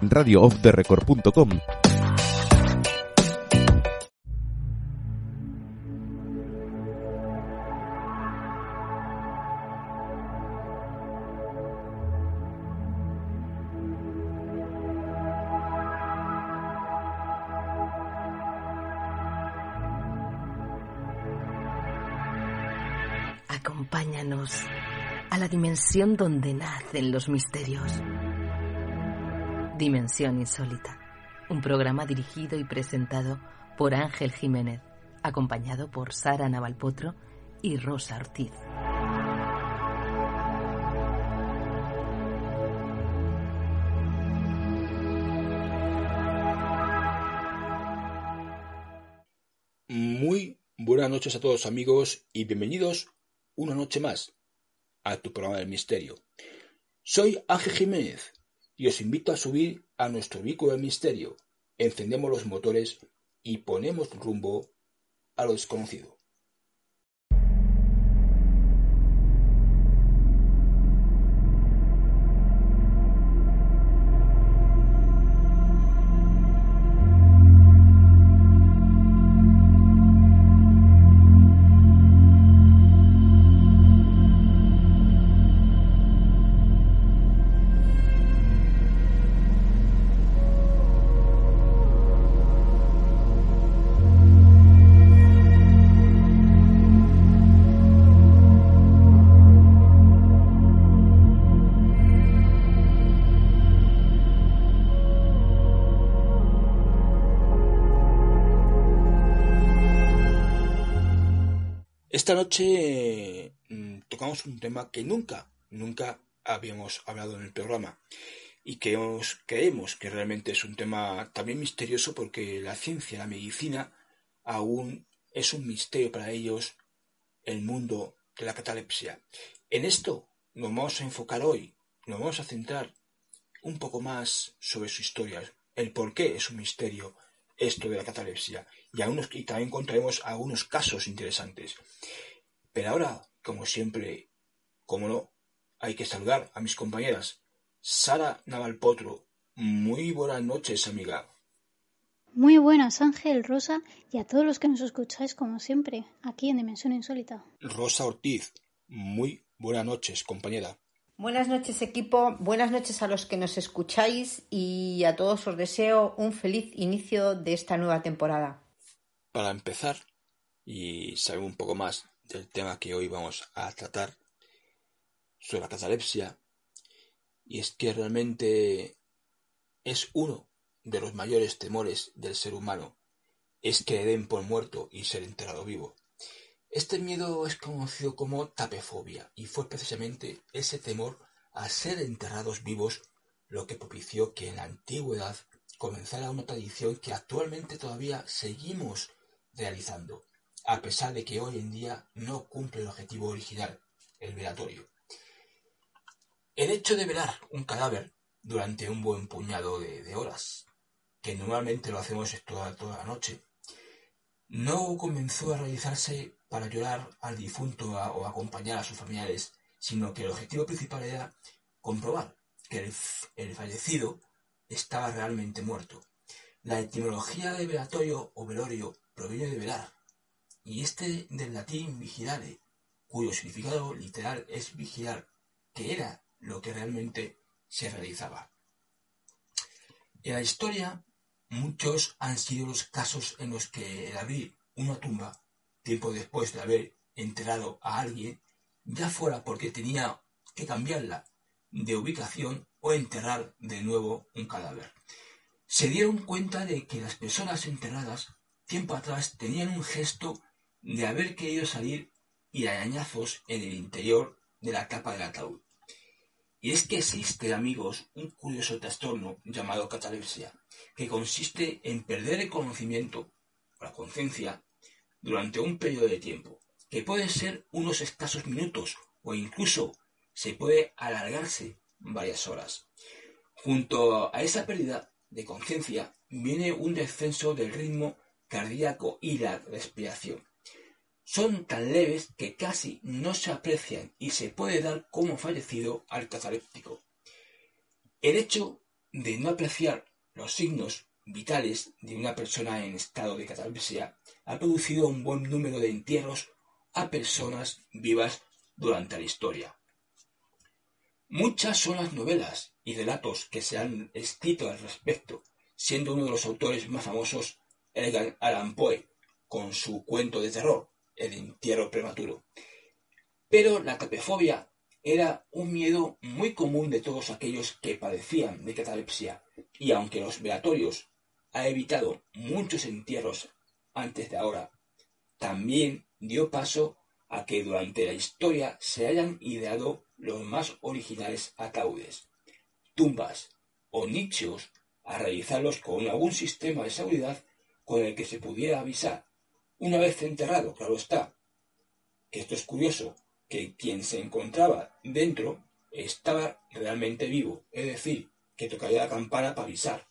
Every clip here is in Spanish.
radioofftherecord.com. Acompáñanos a la dimensión donde nacen los misterios. Dimensión Insólita, un programa dirigido y presentado por Ángel Jiménez, acompañado por Sara Navalpotro y Rosa Ortiz. Muy buenas noches a todos amigos y bienvenidos una noche más a tu programa del misterio. Soy Ángel Jiménez y os invito a subir a nuestro vehículo del misterio. Encendemos los motores y ponemos rumbo a lo desconocido. Esta noche mm, tocamos un tema que nunca, nunca habíamos hablado en el programa y que os- creemos que realmente es un tema también misterioso porque la ciencia, la medicina, aún es un misterio para ellos el mundo de la catalepsia. En esto nos vamos a enfocar hoy, nos vamos a centrar un poco más sobre su historia, el por qué es un misterio esto de la catalepsia y, algunos, y también contaremos algunos casos interesantes. Pero ahora, como siempre, como no, hay que saludar a mis compañeras. Sara Navalpotro, muy buenas noches, amiga. Muy buenas, Ángel, Rosa y a todos los que nos escucháis como siempre, aquí en Dimensión Insólita. Rosa Ortiz, muy buenas noches, compañera. Buenas noches equipo, buenas noches a los que nos escucháis y a todos os deseo un feliz inicio de esta nueva temporada. Para empezar y saber un poco más del tema que hoy vamos a tratar sobre la catalepsia, y es que realmente es uno de los mayores temores del ser humano, es que le den por muerto y ser enterrado vivo. Este miedo es conocido como tapefobia y fue precisamente ese temor a ser enterrados vivos lo que propició que en la antigüedad comenzara una tradición que actualmente todavía seguimos realizando, a pesar de que hoy en día no cumple el objetivo original, el velatorio. El hecho de velar un cadáver durante un buen puñado de, horas, que normalmente lo hacemos toda, la noche, no comenzó a realizarse para llorar al difunto o acompañar a sus familiares, sino que el objetivo principal era comprobar que el, el fallecido estaba realmente muerto. La etimología de velatorio o velorio proviene de velar, y este del latín vigilare, cuyo significado literal es vigilar, que era lo que realmente se realizaba. En la historia, muchos han sido los casos en los que el abrir una tumba, tiempo después de haber enterrado a alguien, ya fuera porque tenía que cambiarla de ubicación o enterrar de nuevo un cadáver. Se dieron cuenta de que las personas enterradas tiempo atrás tenían un gesto de haber querido salir y arañazos en el interior de la tapa del ataúd. Y es que existe, amigos, un curioso trastorno llamado catalepsia, que consiste en perder el conocimiento o la conciencia durante un periodo de tiempo, que puede ser unos escasos minutos o incluso se puede alargarse varias horas. Junto a esa pérdida de conciencia viene un descenso del ritmo cardíaco y la respiración. Son tan leves que casi no se aprecian y se puede dar como fallecido al cataléptico. El hecho de no apreciar los signos vitales de una persona en estado de catalepsia ha producido un buen número de entierros a personas vivas durante la historia. Muchas son las novelas y relatos que se han escrito al respecto, siendo uno de los autores más famosos Edgar Allan Poe, con su cuento de terror, El entierro prematuro. Pero la tapefobia era un miedo muy común de todos aquellos que padecían de catalepsia, y aunque los velatorios ha evitado muchos entierros antes de ahora, también dio paso a que durante la historia se hayan ideado los más originales ataúdes, tumbas o nichos a realizarlos con algún sistema de seguridad con el que se pudiera avisar, una vez enterrado, claro está. Esto es curioso, que quien se encontraba dentro estaba realmente vivo, es decir, que tocaría la campana para avisar.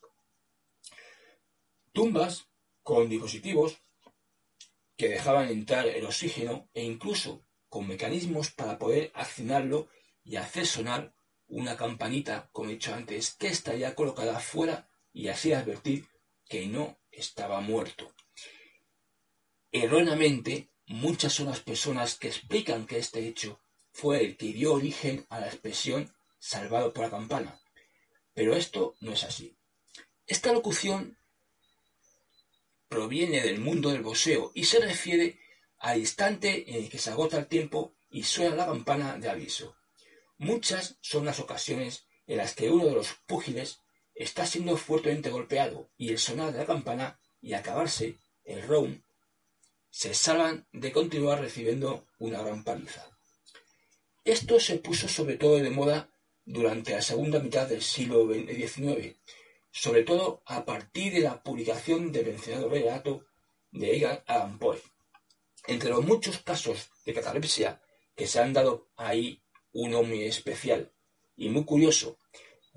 Tumbas con dispositivos que dejaban entrar el oxígeno e incluso con mecanismos para poder accionarlo y hacer sonar una campanita, como he dicho antes, que estaría colocada fuera y así advertir que no estaba muerto. Erróneamente, muchas son las personas que explican que este hecho fue el que dio origen a la expresión salvado por la campana. Pero esto no es así. Esta locución proviene del mundo del boxeo y se refiere al instante en el que se agota el tiempo y suena la campana de aviso. Muchas son las ocasiones en las que uno de los púgiles está siendo fuertemente golpeado y el sonar de la campana y acabarse el round se salvan de continuar recibiendo una gran paliza. Esto se puso sobre todo de moda durante la segunda mitad del siglo XIX, sobre todo a partir de la publicación del mencionado relato de Edgar Allan Poe. Entre los muchos casos de catalepsia que se han dado ahí uno muy especial y muy curioso,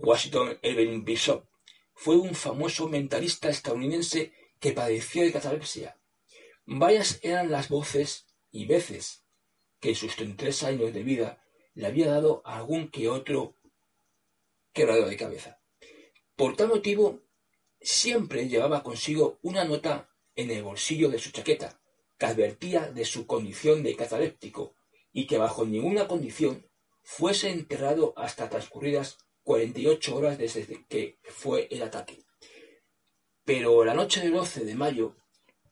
Washington Irving Bishop fue un famoso mentalista estadounidense que padeció de catalepsia. Varias eran las voces y veces que en sus 33 años de vida le había dado algún que otro quebrado de cabeza. Por tal motivo, siempre llevaba consigo una nota en el bolsillo de su chaqueta que advertía de su condición de cataléptico y que bajo ninguna condición fuese enterrado hasta transcurridas 48 horas desde que fue el ataque. Pero la noche del 12 de mayo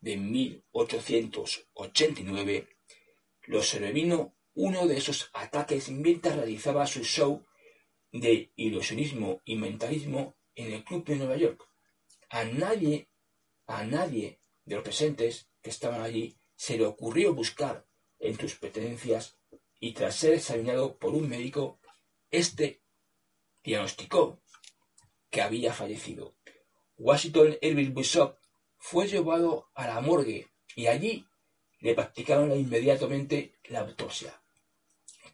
de 1889 lo sobrevino uno de esos ataques mientras realizaba su show de ilusionismo y mentalismo en el club de Nueva York. A nadie, a nadie de los presentes que estaban allí se le ocurrió buscar en sus pertenencias y tras ser examinado por un médico, este diagnosticó que había fallecido. Washington Irving Bishop fue llevado a la morgue y allí le practicaron inmediatamente la autopsia.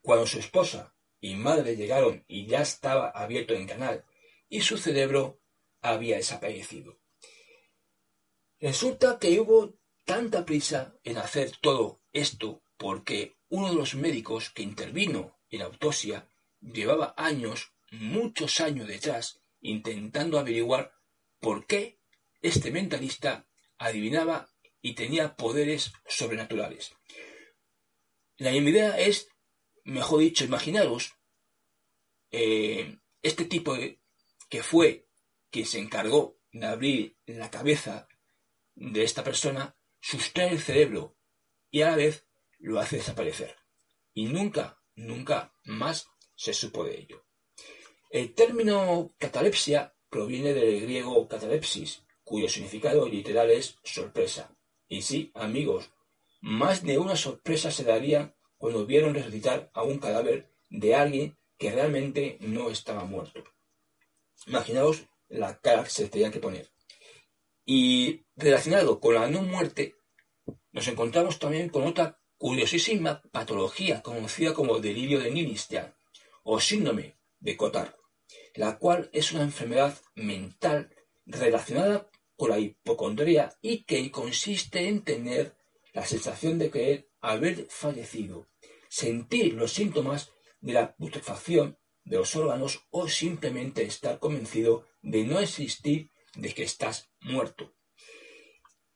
Cuando su esposa y madre llegaron y ya estaba abierto en canal y su cerebro había desaparecido. Resulta que hubo tanta prisa en hacer todo esto porque uno de los médicos que intervino en la autopsia llevaba años, muchos años detrás, intentando averiguar por qué este mentalista adivinaba y tenía poderes sobrenaturales. La idea es, mejor dicho, imaginaros eh, este tipo de, que fue quien se encargó de abrir la cabeza de esta persona, sustrae el cerebro y a la vez lo hace desaparecer. Y nunca, nunca más se supo de ello. El término catalepsia proviene del griego catalepsis, cuyo significado literal es sorpresa. Y sí, amigos, más de una sorpresa se daría cuando vieron resucitar a un cadáver de alguien que realmente no estaba muerto. Imaginaos la cara que se tenía que poner. Y relacionado con la no muerte, nos encontramos también con otra curiosísima patología conocida como delirio de Ninistian o síndrome de Cotard, la cual es una enfermedad mental relacionada con la hipocondría y que consiste en tener la sensación de creer haber fallecido, sentir los síntomas de la putrefacción de los órganos o simplemente estar convencido de no existir, de que estás muerto.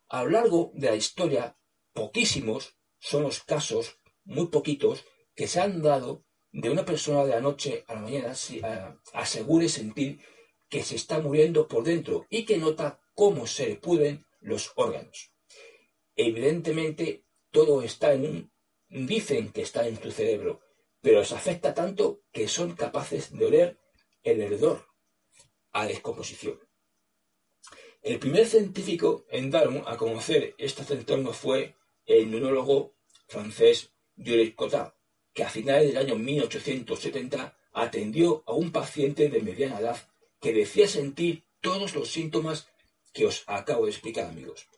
A lo largo de la historia, poquísimos son los casos, muy poquitos, que se han dado de una persona de la noche a la mañana asegure sentir que se está muriendo por dentro y que nota cómo se le pudren los órganos. Evidentemente, todo está en un... dicen que está en tu cerebro, pero les afecta tanto que son capaces de oler el hedor a descomposición. El primer científico en dar a conocer este trastorno fue el neurologo francés Jules Cotard, que a finales del año 1870 atendió a un paciente de mediana edad que decía sentir todos los síntomas que os acabo de explicar, amigos.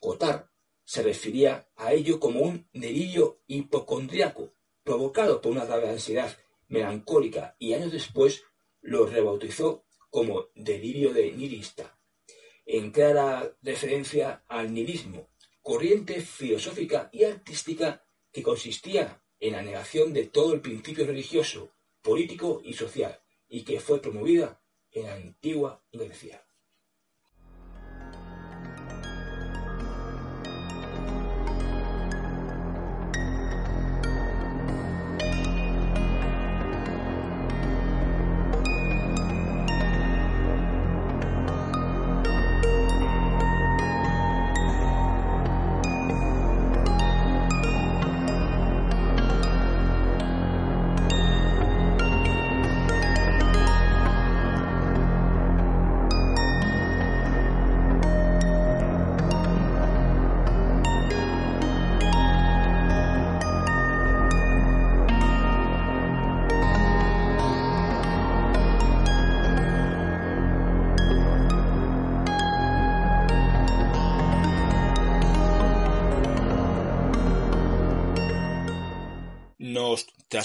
Cotard se refería a ello como un delirio hipocondriaco provocado por una grave ansiedad melancólica y años después lo rebautizó como delirio de nihilista, en clara referencia al nihilismo, corriente filosófica y artística que consistía en la negación de todo el principio religioso, político y social, y que fue promovida en la antigua Grecia.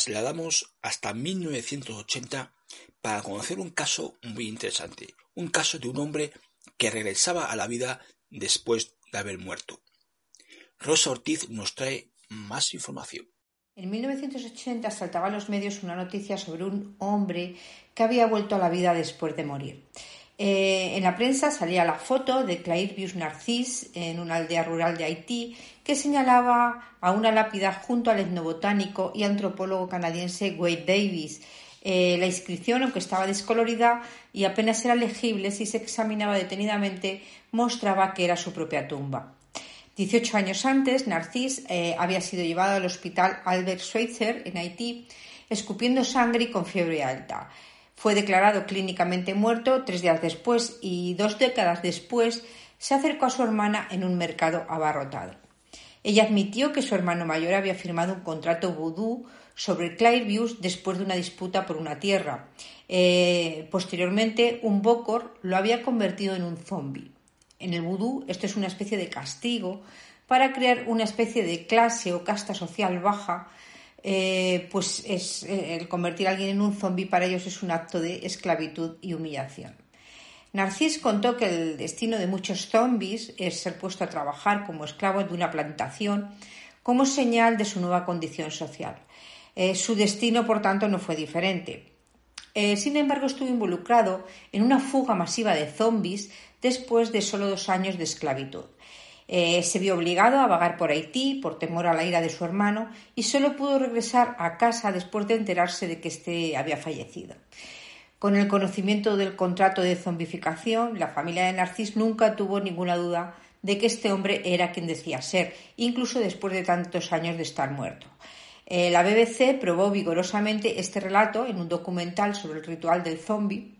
Trasladamos hasta 1980 para conocer un caso muy interesante, un caso de un hombre que regresaba a la vida después de haber muerto. Rosa Ortiz nos trae más información. En 1980 saltaba a los medios una noticia sobre un hombre que había vuelto a la vida después de morir. Eh, en la prensa salía la foto de Clairvius Narcís en una aldea rural de Haití que señalaba a una lápida junto al etnobotánico y antropólogo canadiense Wade Davis. Eh, la inscripción, aunque estaba descolorida y apenas era legible si se examinaba detenidamente, mostraba que era su propia tumba. Dieciocho años antes, Narcís eh, había sido llevado al hospital Albert Schweitzer en Haití, escupiendo sangre y con fiebre alta. Fue declarado clínicamente muerto tres días después y dos décadas después se acercó a su hermana en un mercado abarrotado. Ella admitió que su hermano mayor había firmado un contrato vudú sobre Clairviews después de una disputa por una tierra. Eh, posteriormente, un Bokor lo había convertido en un zombi. En el vudú, esto es una especie de castigo para crear una especie de clase o casta social baja eh, pues es, eh, el convertir a alguien en un zombi para ellos es un acto de esclavitud y humillación. Narcís contó que el destino de muchos zombis es ser puesto a trabajar como esclavos de una plantación como señal de su nueva condición social. Eh, su destino, por tanto, no fue diferente. sin embargo, estuvo involucrado en una fuga masiva de zombis después de solo dos años de esclavitud. Eh, se vio obligado a vagar por Haití por temor a la ira de su hermano y solo pudo regresar a casa después de enterarse de que éste había fallecido. Con el conocimiento del contrato de zombificación, la familia de Narcís nunca tuvo ninguna duda de que este hombre era quien decía ser, incluso después de tantos años de estar muerto. Eh, la BBC probó vigorosamente este relato en un documental sobre el ritual del zombi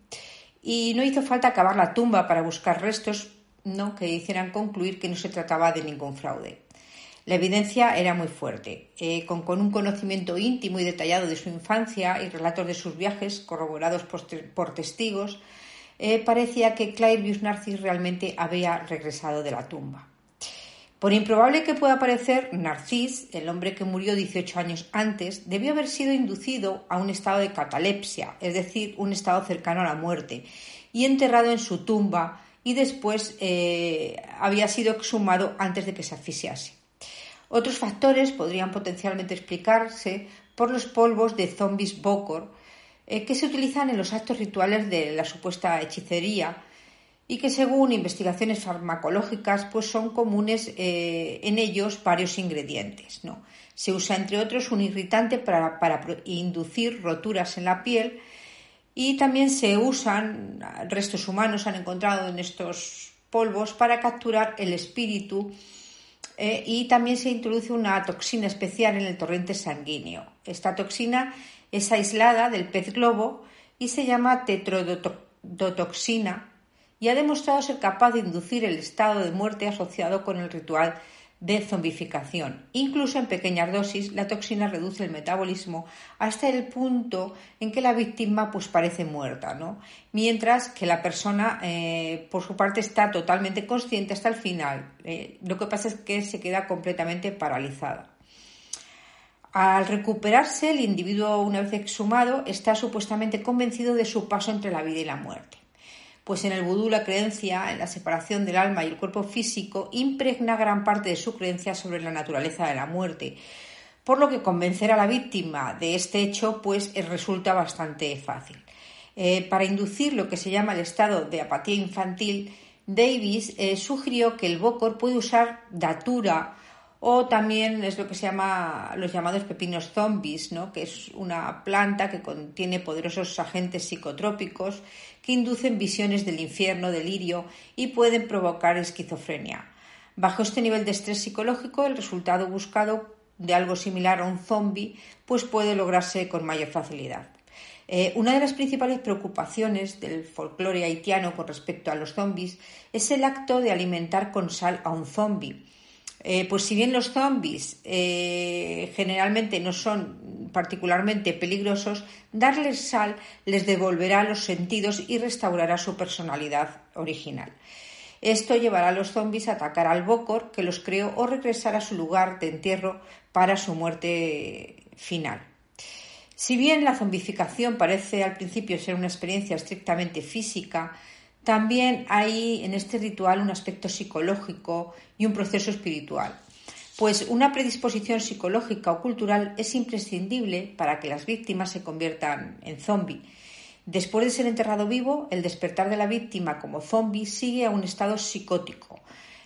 y no hizo falta acabar la tumba para buscar restos no que hicieran concluir que no se trataba de ningún fraude. La evidencia era muy fuerte. Eh, con, un conocimiento íntimo y detallado de su infancia y relatos de sus viajes corroborados por, testigos, eh, parecía que Clairvius Narcis realmente había regresado de la tumba. Por improbable que pueda parecer, Narcis, el hombre que murió 18 años antes, debió haber sido inducido a un estado de catalepsia, es decir, un estado cercano a la muerte, y enterrado en su tumba y después eh, había sido exhumado antes de que se asfixiase. Otros factores podrían potencialmente explicarse por los polvos de zombies Bokor eh, que se utilizan en los actos rituales de la supuesta hechicería y que según investigaciones farmacológicas pues son comunes eh, en ellos varios ingredientes. ¿no? Se usa entre otros un irritante para, para inducir roturas en la piel y también se usan, restos humanos han encontrado en estos polvos para capturar el espíritu eh, y también se introduce una toxina especial en el torrente sanguíneo. Esta toxina es aislada del pez globo y se llama tetrodotoxina y ha demostrado ser capaz de inducir el estado de muerte asociado con el ritual de zombificación. Incluso en pequeñas dosis, la toxina reduce el metabolismo hasta el punto en que la víctima pues, parece muerta, ¿no? mientras que la persona, eh, por su parte, está totalmente consciente hasta el final. Eh, lo que pasa es que se queda completamente paralizada. Al recuperarse, el individuo, una vez exhumado, está supuestamente convencido de su paso entre la vida y la muerte pues en el vudú la creencia en la separación del alma y el cuerpo físico impregna gran parte de su creencia sobre la naturaleza de la muerte, por lo que convencer a la víctima de este hecho pues eh, resulta bastante fácil. Eh, para inducir lo que se llama el estado de apatía infantil, Davis eh, sugirió que el Bokor puede usar datura o también es lo que se llama los llamados pepinos zombies, ¿no? que es una planta que contiene poderosos agentes psicotrópicos que inducen visiones del infierno, delirio y pueden provocar esquizofrenia. Bajo este nivel de estrés psicológico, el resultado buscado de algo similar a un zombie pues puede lograrse con mayor facilidad. Eh, una de las principales preocupaciones del folclore haitiano con respecto a los zombies es el acto de alimentar con sal a un zombie eh, pues si bien los zombies eh, generalmente no son particularmente peligrosos, darles sal les devolverá los sentidos y restaurará su personalidad original. Esto llevará a los zombies a atacar al Bokor que los creó o regresar a su lugar de entierro para su muerte final. Si bien la zombificación parece al principio ser una experiencia estrictamente física, también hay en este ritual un aspecto psicológico y un proceso espiritual, pues una predisposición psicológica o cultural es imprescindible para que las víctimas se conviertan en zombi. Después de ser enterrado vivo, el despertar de la víctima como zombi sigue a un estado psicótico.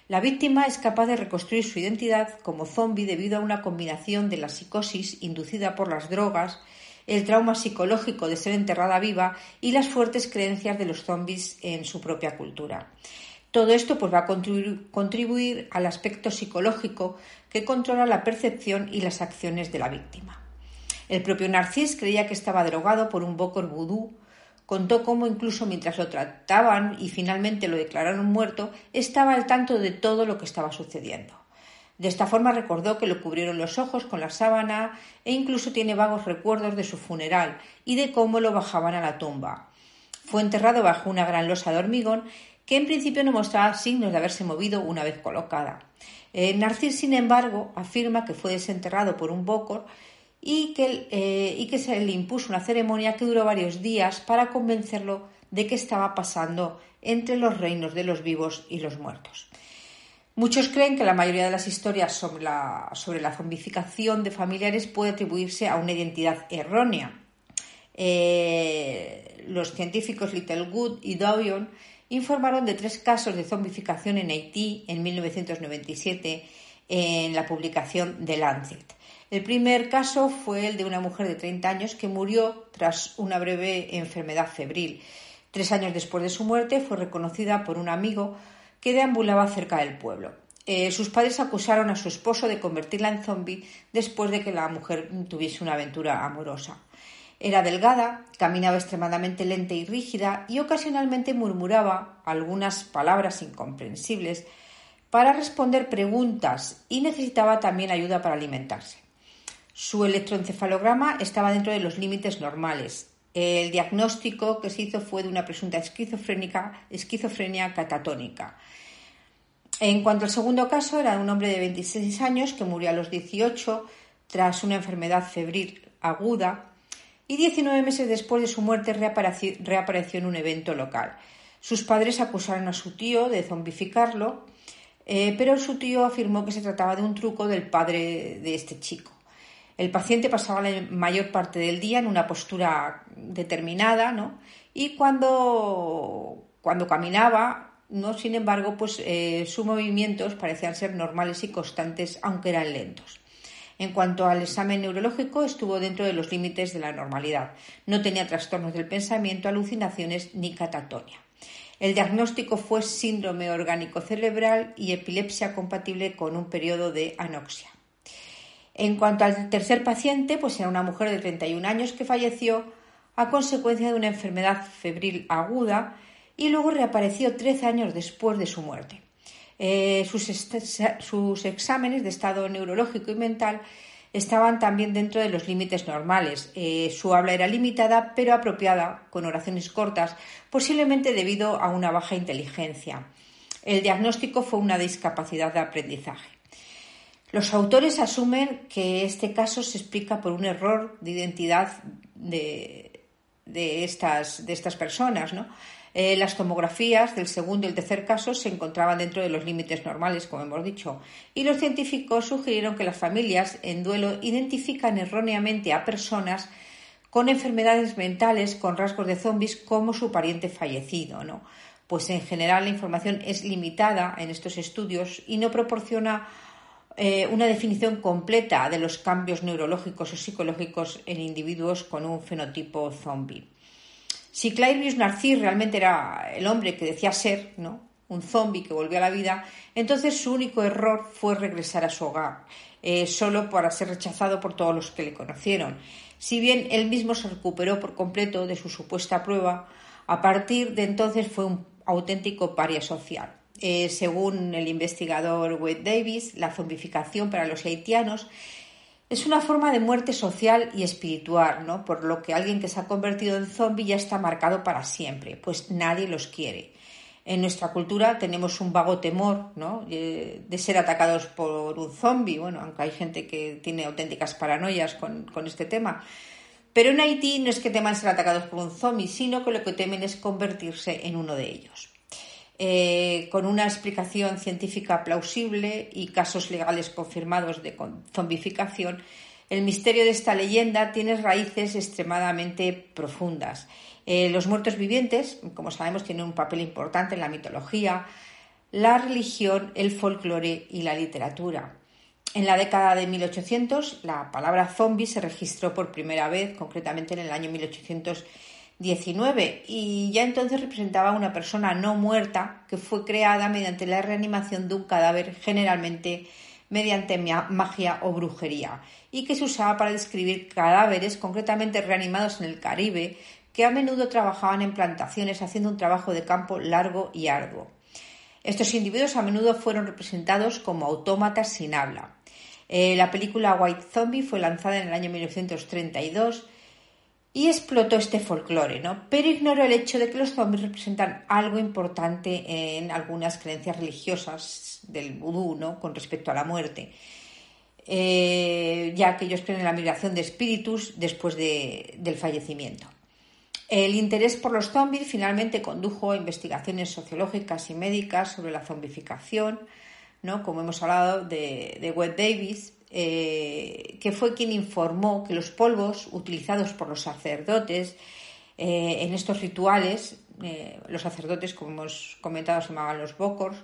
La víctima es capaz de reconstruir su identidad como zombi debido a una combinación de la psicosis inducida por las drogas el trauma psicológico de ser enterrada viva y las fuertes creencias de los zombies en su propia cultura. Todo esto pues, va a contribuir, al aspecto psicológico que controla la percepción y las acciones de la víctima. El propio Narcís creía que estaba drogado por un bocor vudú. Contó cómo incluso mientras lo trataban y finalmente lo declararon muerto, estaba al tanto de todo lo que estaba sucediendo. De esta forma recordó que le cubrieron los ojos con la sábana e incluso tiene vagos recuerdos de su funeral y de cómo lo bajaban a la tumba. Fue enterrado bajo una gran losa de hormigón que en principio no mostraba signos de haberse movido una vez colocada. Eh, sin embargo, afirma que fue desenterrado por un bocor y que, eh, y que se le impuso una ceremonia que duró varios días para convencerlo de que estaba pasando entre los reinos de los vivos y los muertos. Muchos creen que la mayoría de las historias sobre la, sobre la zombificación de familiares puede atribuirse a una identidad errónea. Eh, los científicos Littlewood y Dowion informaron de tres casos de zombificación en Haití en 1997 en la publicación The Lancet. El primer caso fue el de una mujer de 30 años que murió tras una breve enfermedad febril. Tres años después de su muerte fue reconocida por un amigo que deambulaba cerca del pueblo. Eh, sus padres acusaron a su esposo de convertirla en zombie después de que la mujer tuviese una aventura amorosa. Era delgada, caminaba extremadamente lenta y rígida y ocasionalmente murmuraba algunas palabras incomprensibles para responder preguntas y necesitaba también ayuda para alimentarse. Su electroencefalograma estaba dentro de los límites normales. El diagnóstico que se hizo fue de una presunta esquizofrenia catatónica. En cuanto al segundo caso, era un hombre de 26 años que murió a los 18 tras una enfermedad febril aguda y 19 meses después de su muerte reapareció, en un evento local. Sus padres acusaron a su tío de zombificarlo, eh, pero su tío afirmó que se trataba de un truco del padre de este chico. El paciente pasaba la mayor parte del día en una postura determinada, ¿no? Y cuando, cuando caminaba, no, sin embargo, pues eh, sus movimientos parecían ser normales y constantes, aunque eran lentos. En cuanto al examen neurológico, estuvo dentro de los límites de la normalidad. No tenía trastornos del pensamiento, alucinaciones ni catatonia. El diagnóstico fue síndrome orgánico cerebral y epilepsia compatible con un periodo de anoxia. En cuanto al tercer paciente, pues era una mujer de 31 años que falleció a consecuencia de una enfermedad febril aguda y luego reapareció 13 años después de su muerte. Eh, sus, exámenes de estado neurológico y mental estaban también dentro de los límites normales. Eh, su habla era limitada, pero apropiada, con oraciones cortas, posiblemente debido a una baja inteligencia. El diagnóstico fue una discapacidad de aprendizaje. Los autores asumen que este caso se explica por un error de identidad de, estas, de estas personas, ¿no? Eh, las tomografías del segundo y el tercer caso se encontraban dentro de los límites normales, como hemos dicho, y los científicos sugirieron que las familias en duelo identifican erróneamente a personas con enfermedades mentales con rasgos de zombies como su pariente fallecido, ¿no? Pues en general la información es limitada en estos estudios y no proporciona eh, una definición completa de los cambios neurológicos o psicológicos en individuos con un fenotipo zombie. Si Clairvius Narcís realmente era el hombre que decía ser, ¿no? un zombie que volvió a la vida, entonces su único error fue regresar a su hogar, eh, solo para ser rechazado por todos los que le conocieron. Si bien él mismo se recuperó por completo de su supuesta prueba, a partir de entonces fue un auténtico paria social. Eh, según el investigador Wade Davis, la zombificación para los haitianos es una forma de muerte social y espiritual, ¿no? Por lo que alguien que se ha convertido en zombie ya está marcado para siempre, pues nadie los quiere. En nuestra cultura tenemos un vago temor, ¿no? Eh, de ser atacados por un zombie, bueno, aunque hay gente que tiene auténticas paranoias con, con este tema. Pero en Haití no es que teman ser atacados por un zombie, sino que lo que temen es convertirse en uno de ellos. Eh, con una explicación científica plausible y casos legales confirmados de zombificación, el misterio de esta leyenda tiene raíces extremadamente profundas. Eh, los muertos vivientes, como sabemos, tienen un papel importante en la mitología, la religión, el folclore y la literatura. En la década de 1800, la palabra zombie se registró por primera vez, concretamente en el año 1800 19 y ya entonces representaba una persona no muerta que fue creada mediante la reanimación de un cadáver generalmente mediante magia o brujería y que se usaba para describir cadáveres concretamente reanimados en el Caribe que a menudo trabajaban en plantaciones haciendo un trabajo de campo largo y arduo. Estos individuos a menudo fueron representados como autómatas sin habla. Eh, la película White Zombie fue lanzada en el año 1932 y explotó este folclore, ¿no? Pero ignoró el hecho de que los zombies representan algo importante en algunas creencias religiosas del vudú, ¿no? Con respecto a la muerte. Eh, ya que ellos creen en la migración de espíritus después del fallecimiento. El interés por los zombies finalmente condujo a investigaciones sociológicas y médicas sobre la zombificación, ¿no? como hemos hablado de, de Webb Davis, eh, que fue quien informó que los polvos utilizados por los sacerdotes eh, en estos rituales, eh, los sacerdotes, como hemos comentado, se llamaban los bokors,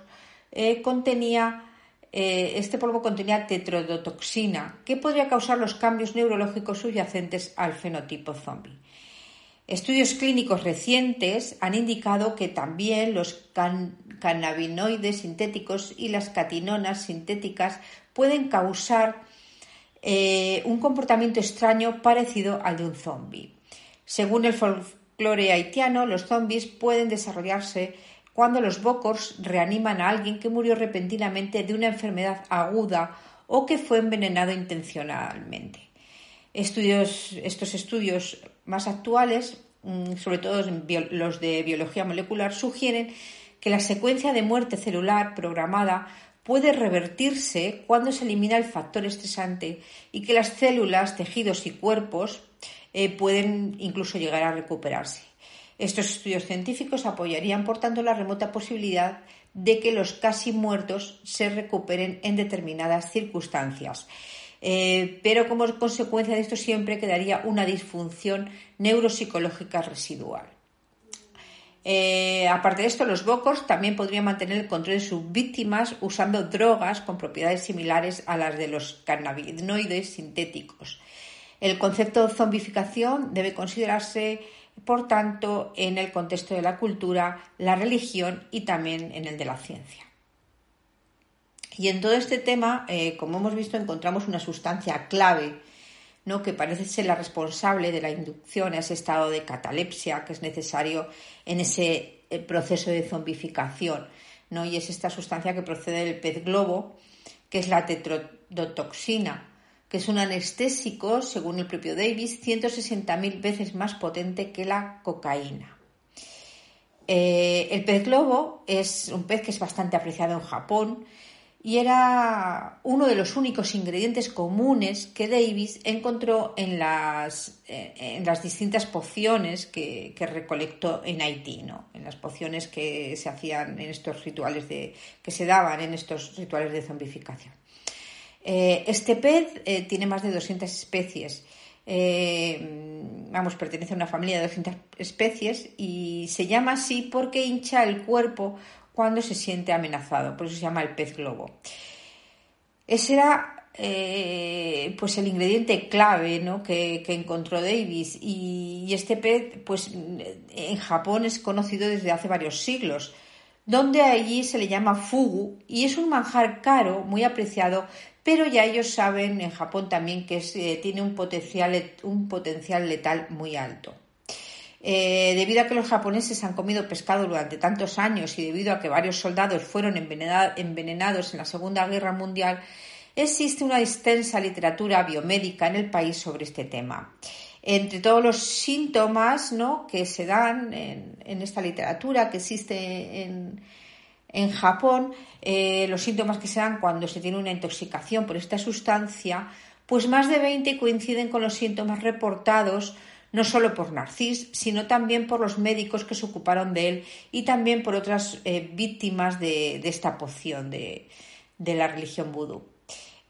contenía este polvo contenía tetrodotoxina, que podría causar los cambios neurológicos subyacentes al fenotipo zombie. Estudios clínicos recientes han indicado que también los cannabinoides sintéticos y las catinonas sintéticas pueden causar eh, un comportamiento extraño parecido al de un zombie. Según el folclore haitiano, los zombies pueden desarrollarse cuando los bokors reaniman a alguien que murió repentinamente de una enfermedad aguda o que fue envenenado intencionalmente. Estudios, estos estudios más actuales, mm, sobre todo los de biología molecular, sugieren que la secuencia de muerte celular programada puede revertirse cuando se elimina el factor estresante y que las células, tejidos y cuerpos eh, pueden incluso llegar a recuperarse. Estos estudios científicos apoyarían, por tanto, la remota posibilidad de que los casi muertos se recuperen en determinadas circunstancias. eh, pero como consecuencia de esto siempre quedaría una disfunción neuropsicológica residual. Eh, aparte de esto, los bocos también podrían mantener el control de sus víctimas usando drogas con propiedades similares a las de los cannabinoides sintéticos. El concepto de zombificación debe considerarse, por tanto, en el contexto de la cultura, la religión y también en el de la ciencia. Y en todo este tema, eh, como hemos visto, encontramos una sustancia clave ¿no? que parece ser la responsable de la inducción a ese estado de catalepsia que es necesario en ese eh, proceso de zombificación. ¿no? Y es esta sustancia que procede del pez globo, que es la tetrodotoxina, que es un anestésico, según el propio Davis, 160.000 veces más potente que la cocaína. Eh, el pez globo es un pez que es bastante apreciado en Japón y era uno de los únicos ingredientes comunes que Davis encontró en las, eh, en las distintas pociones que, recolectó en Haití, ¿no? en las pociones que se hacían en estos rituales de, que se daban en estos rituales de zombificación. Eh, este pez eh, tiene más de 200 especies. vamos, pertenece a una familia de 200 especies y se llama así porque hincha el cuerpo cuando se siente amenazado, por eso se llama el pez globo. Ese era eh, pues el ingrediente clave ¿no? que, encontró Davis y, este pez pues en Japón es conocido desde hace varios siglos donde allí se le llama fugu y es un manjar caro muy apreciado pero ya ellos saben en Japón también que eh, tiene un potencial, un potencial letal muy alto. Eh, debido a que los japoneses han comido pescado durante tantos años y debido a que varios soldados fueron envenenados en la Segunda Guerra Mundial, existe una extensa literatura biomédica en el país sobre este tema. Entre todos los síntomas que se dan en, esta literatura que existe en, Japón, eh, los síntomas que se dan cuando se tiene una intoxicación por esta sustancia, pues más de 20 coinciden con los síntomas reportados no solo por Narcís, sino también por los médicos que se ocuparon de él y también por otras eh, víctimas de, esta poción de, la religión vudú.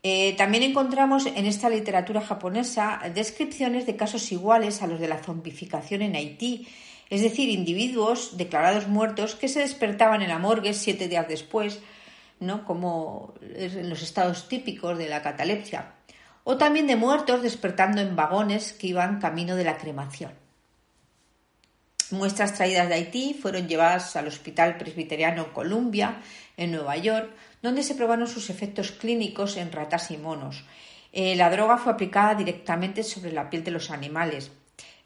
Eh, también encontramos en esta literatura japonesa descripciones de casos iguales a los de la zombificación en Haití, es decir, individuos declarados muertos que se despertaban en la morgue siete días después, ¿no? como en los estados típicos de la catalepsia o también de muertos despertando en vagones que iban camino de la cremación. Muestras traídas de Haití fueron llevadas al Hospital Presbiteriano Columbia, en Nueva York, donde se probaron sus efectos clínicos en ratas y monos. Eh, la droga fue aplicada directamente sobre la piel de los animales.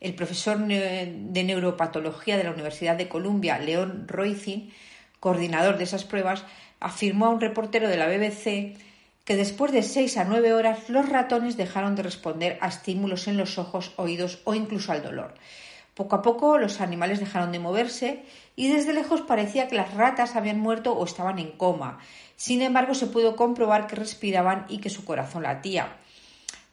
El profesor de neuropatología de la Universidad de Columbia, Leon Roizin, coordinador de esas pruebas, afirmó a un reportero de la BBC que después de seis a nueve horas los ratones dejaron de responder a estímulos en los ojos, oídos o incluso al dolor. Poco a poco los animales dejaron de moverse y desde lejos parecía que las ratas habían muerto o estaban en coma. Sin embargo, se pudo comprobar que respiraban y que su corazón latía.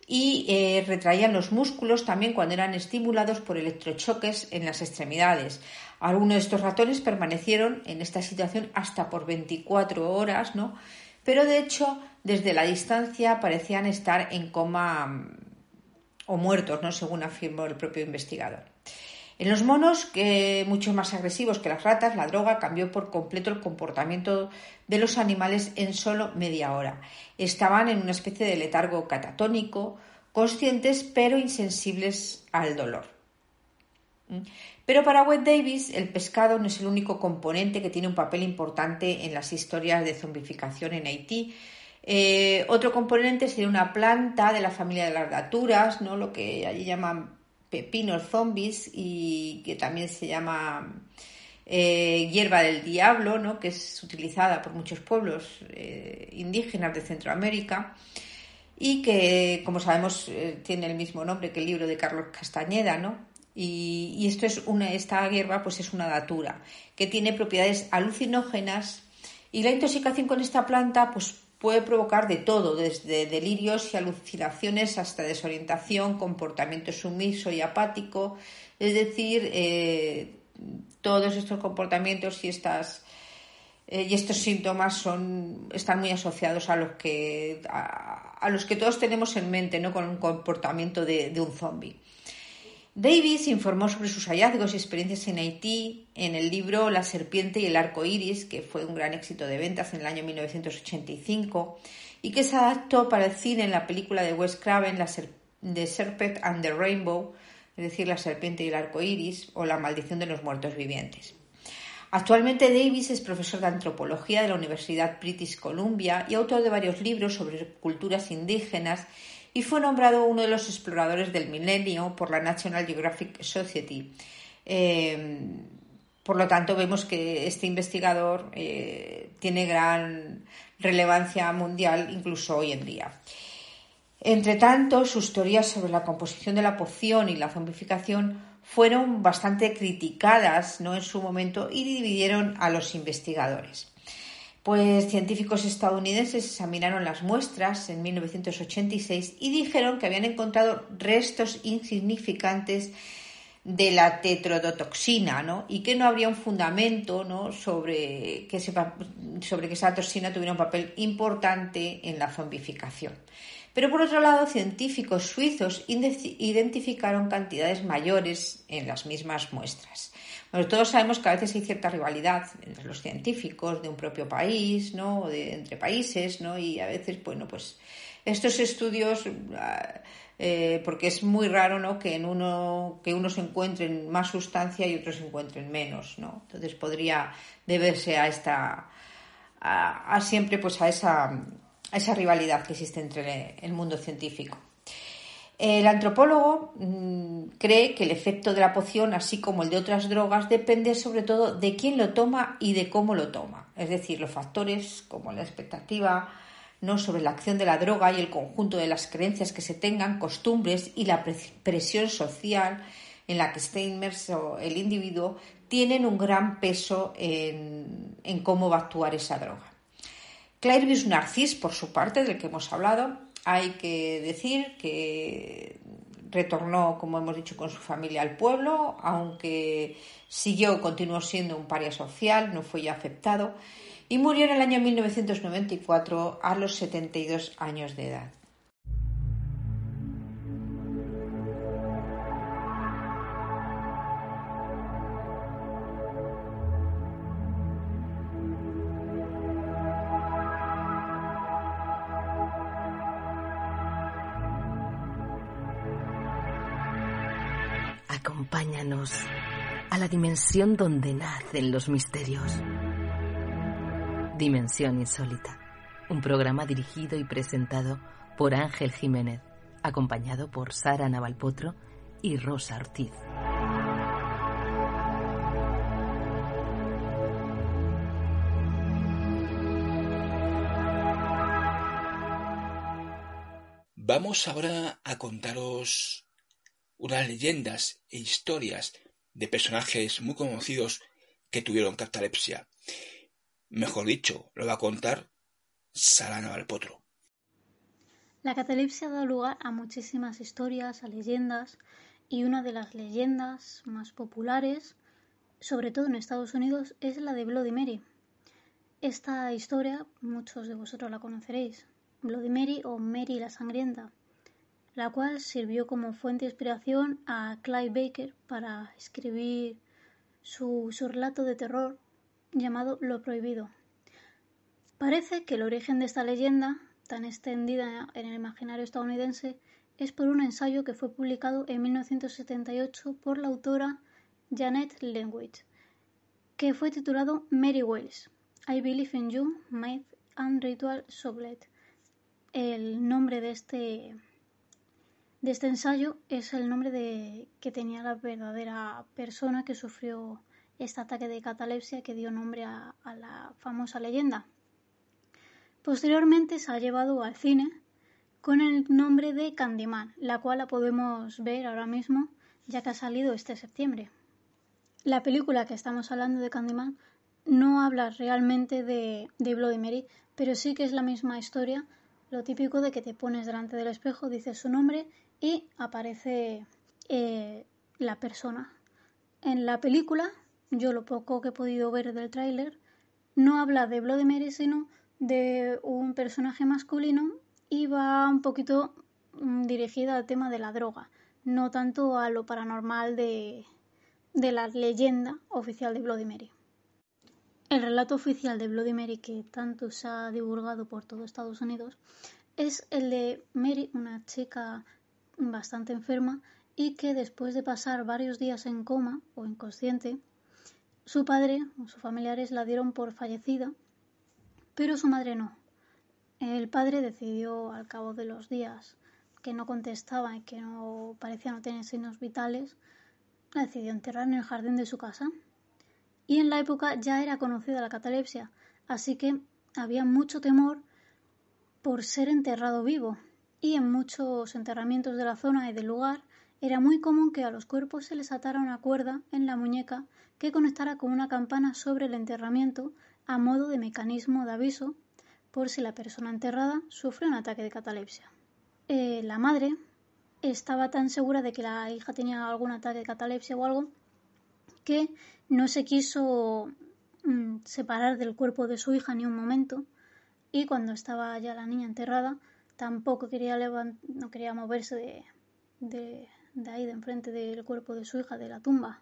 Y eh, retraían los músculos también cuando eran estimulados por electrochoques en las extremidades. Algunos de estos ratones permanecieron en esta situación hasta por 24 horas, ¿no? Pero de hecho desde la distancia parecían estar en coma mm, o muertos, ¿no? según afirmó el propio investigador. En los monos, que mucho más agresivos que las ratas, la droga cambió por completo el comportamiento de los animales en solo media hora. Estaban en una especie de letargo catatónico, conscientes pero insensibles al dolor. ¿Mm? Pero para Webb Davis, el pescado no es el único componente que tiene un papel importante en las historias de zombificación en Haití, eh, otro componente sería una planta de la familia de las daturas, ¿no? lo que allí llaman pepinos zombies y que también se llama eh, hierba del diablo, ¿no? que es utilizada por muchos pueblos eh, indígenas de Centroamérica y que, como sabemos, tiene el mismo nombre que el libro de Carlos Castañeda, ¿no? Y, y, esto es una, esta hierba pues es una datura que tiene propiedades alucinógenas y la intoxicación con esta planta pues puede provocar de todo, desde delirios y alucinaciones hasta desorientación, comportamiento sumiso y apático, es decir, eh, todos estos comportamientos y estas eh, y estos síntomas son, están muy asociados a los que, a, los que todos tenemos en mente, ¿no? con un comportamiento de, de un zombie. Davis informó sobre sus hallazgos y experiencias en Haití en el libro La serpiente y el arco iris, que fue un gran éxito de ventas en el año 1985 y que se adaptó para el cine en la película de Wes Craven, The Serpent and the Rainbow, es decir, La serpiente y el arco iris, o La maldición de los muertos vivientes. Actualmente Davis es profesor de antropología de la Universidad British Columbia y autor de varios libros sobre culturas indígenas y fue nombrado uno de los exploradores del milenio por la National Geographic Society. Eh, por lo tanto, vemos que este investigador eh, tiene gran relevancia mundial incluso hoy en día. Entre tanto, sus teorías sobre la composición de la poción y la zombificación fueron bastante criticadas ¿no? en su momento y dividieron a los investigadores. Pues científicos estadounidenses examinaron las muestras en 1986 y dijeron que habían encontrado restos insignificantes de la tetrodotoxina ¿no? y que no habría un fundamento ¿no? sobre, que sobre que esa toxina tuviera un papel importante en la zombificación. Pero por otro lado, científicos suizos identificaron cantidades mayores en las mismas muestras. Bueno, todos sabemos que a veces hay cierta rivalidad entre los científicos de un propio país, ¿no? de, entre países, ¿no? Y a veces, bueno, pues estos estudios, ah, eh, porque es muy raro, ¿no? Que en uno, que unos encuentren más sustancia y otros encuentren menos, ¿no? Entonces podría deberse a esta, a siempre, pues a esa, a esa rivalidad que existe entre el mundo científico. El antropólogo mm, cree que el efecto de la poción, así como el de otras drogas, depende sobre todo de quién lo toma y de cómo lo toma. Es decir, los factores como la expectativa ¿no? sobre la acción de la droga y el conjunto de las creencias que se tengan, costumbres y la presión social en la que esté inmerso el individuo, tienen un gran peso en, cómo va a actuar esa droga. Clairvius Narcís, por su parte, del que hemos hablado, hay que decir que retornó, como hemos dicho, con su familia al pueblo, aunque siguió, continuó siendo un paria social, no fue ya aceptado, y murió en el año 1994 a los 72 años de edad. La dimensión donde nacen los misterios. Dimensión Insólita, un programa dirigido y presentado por Ángel Jiménez, acompañado por Sara Navalpotro y Rosa Ortiz. Vamos ahora a contaros unas leyendas e historias de personajes muy conocidos que tuvieron catalepsia. Mejor dicho, lo va a contar Sara Potro. La catalepsia da lugar a muchísimas historias, a leyendas, y una de las leyendas más populares, sobre todo en Estados Unidos, es la de Bloody Mary. Esta historia muchos de vosotros la conoceréis, Bloody Mary o Mary la Sangrienta la cual sirvió como fuente de inspiración a Clive Baker para escribir su, relato de terror llamado Lo Prohibido. Parece que el origen de esta leyenda, tan extendida en el imaginario estadounidense, es por un ensayo que fue publicado en 1978 por la autora Janet Lenwich, que fue titulado Mary Wells, I Believe in You, Myth and Ritual Sublet. El nombre de este de este ensayo es el nombre de, que tenía la verdadera persona que sufrió este ataque de catalepsia que dio nombre a, la famosa leyenda. Posteriormente se ha llevado al cine con el nombre de Candyman, la cual la podemos ver ahora mismo ya que ha salido este septiembre. La película que estamos hablando de Candyman no habla realmente de, de Bloody Mary, pero sí que es la misma historia, lo típico de que te pones delante del espejo, dices su nombre y aparece eh, la persona. En la película, yo lo poco que he podido ver del tráiler, no habla de Bloody Mary, sino de un personaje masculino y va un poquito mm, dirigida al tema de la droga, no tanto a lo paranormal de, de la leyenda oficial de Bloody Mary. El relato oficial de Bloody Mary que tanto se ha divulgado por todo Estados Unidos es el de Mary, una chica bastante enferma y que después de pasar varios días en coma o inconsciente, su padre o sus familiares la dieron por fallecida, pero su madre no. El padre decidió al cabo de los días que no contestaba y que no parecía no tener signos vitales, la decidió enterrar en el jardín de su casa. Y en la época ya era conocida la catalepsia, así que había mucho temor por ser enterrado vivo. Y en muchos enterramientos de la zona y del lugar era muy común que a los cuerpos se les atara una cuerda en la muñeca que conectara con una campana sobre el enterramiento a modo de mecanismo de aviso por si la persona enterrada sufre un ataque de catalepsia. Eh, la madre estaba tan segura de que la hija tenía algún ataque de catalepsia o algo que no se quiso mm, separar del cuerpo de su hija ni un momento y cuando estaba ya la niña enterrada tampoco quería no quería moverse de, de, de ahí de enfrente del cuerpo de su hija de la tumba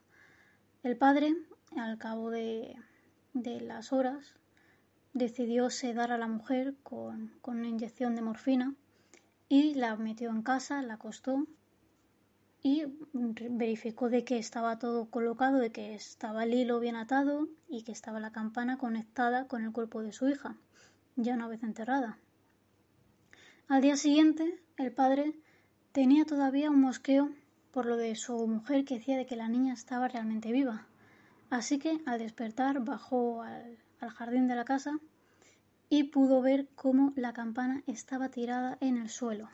el padre al cabo de, de las horas decidió sedar a la mujer con, con una inyección de morfina y la metió en casa, la acostó y verificó de que estaba todo colocado, de que estaba el hilo bien atado y que estaba la campana conectada con el cuerpo de su hija, ya una vez enterrada. Al día siguiente, el padre tenía todavía un mosqueo por lo de su mujer que decía de que la niña estaba realmente viva. Así que al despertar bajó al, al jardín de la casa y pudo ver cómo la campana estaba tirada en el suelo.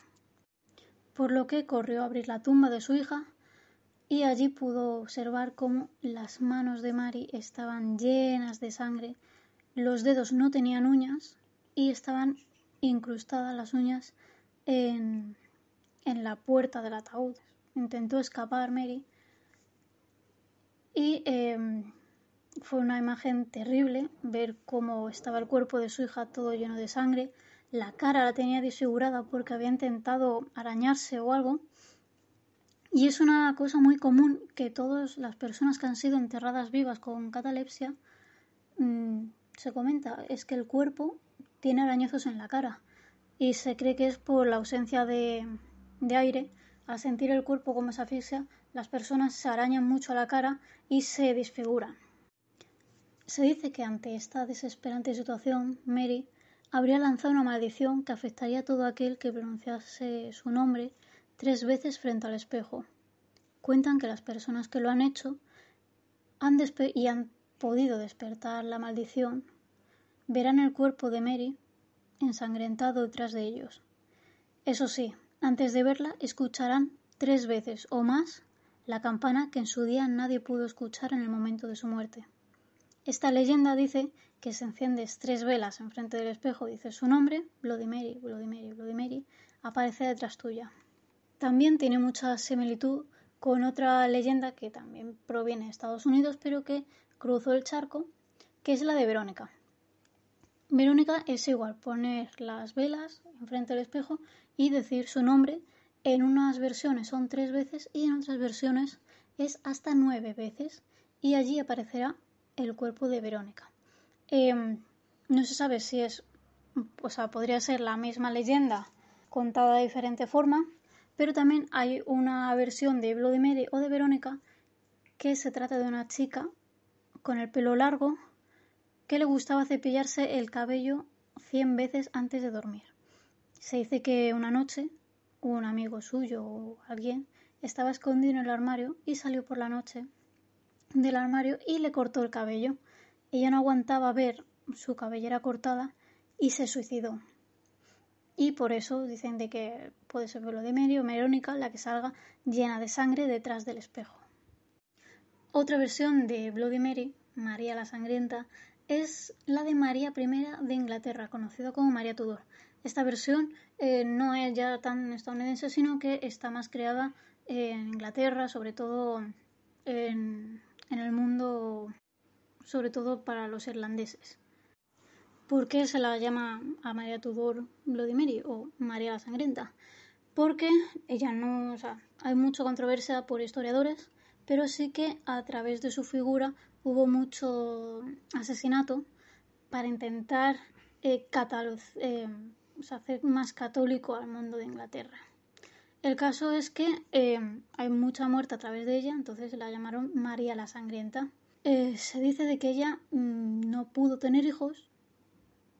Por lo que corrió a abrir la tumba de su hija y allí pudo observar cómo las manos de Mary estaban llenas de sangre, los dedos no tenían uñas y estaban incrustadas las uñas en, en la puerta del ataúd. Intentó escapar Mary y em, fue una imagen terrible ver cómo estaba el cuerpo de su hija todo lleno de sangre, la cara la tenía desfigurada porque había intentado arañarse o algo. Y es una cosa muy común que todas las personas que han sido enterradas vivas con catalepsia mm, se comenta, es que el cuerpo tiene arañazos en la cara y se cree que es por la ausencia de, aire. Al sentir el cuerpo como se asfixia, las personas se arañan mucho a la cara y se desfiguran. Se dice que ante esta desesperante situación, Mary habría lanzado una maldición que afectaría a todo aquel que pronunciase su nombre tres veces frente al espejo. Cuentan que las personas que lo han hecho han y han podido despertar la maldición verán el cuerpo de Mary ensangrentado detrás de ellos. Eso sí, antes de verla escucharán tres veces o más la campana que en su día nadie pudo escuchar en el momento de su muerte. Esta leyenda dice que se enciendes tres velas enfrente del espejo, dices su nombre, Bloody Mary, Bloody Mary, Bloody Mary, aparece detrás tuya. También tiene mucha similitud con otra leyenda que también proviene de Estados Unidos, pero que cruzó el charco, que es la de Verónica. Verónica es igual, poner las velas enfrente del espejo y decir su nombre. En unas versiones son tres veces y en otras versiones es hasta nueve veces y allí aparecerá el cuerpo de Verónica. Em, no se sabe si es, o sea, podría ser la misma leyenda contada de diferente forma, pero también hay una versión de Bloody Mary o de Verónica que se trata de una chica con el pelo largo que le gustaba cepillarse el cabello cien veces antes de dormir. Se dice que una noche un amigo suyo o alguien estaba escondido en el armario y salió por la noche del armario y le cortó el cabello. Ella no aguantaba ver su cabellera cortada y se suicidó. Y por eso dicen de que puede ser lo de Mary o Verónica la que salga llena de sangre detrás del espejo. Otra versión de Bloody Mary, María la Sangrienta, es la de María I de Inglaterra, conocida como María Tudor. Esta versión eh, no es ya tan estadounidense, sino que está más creada en Inglaterra, sobre todo en, el mundo, sobre todo para los irlandeses. ¿Por qué se la llama a María Tudor Bloody Mary o María la Sangrienta? Porque ella no, o sea, hay mucha controversia por historiadores, pero sí que a través de su figura hubo mucho asesinato para intentar eh, eh, hacer más católico al mundo de Inglaterra. El caso es que eh, hay mucha muerte a través de ella, entonces la llamaron María la Sangrienta. Eh, se dice de que ella mm, no pudo tener hijos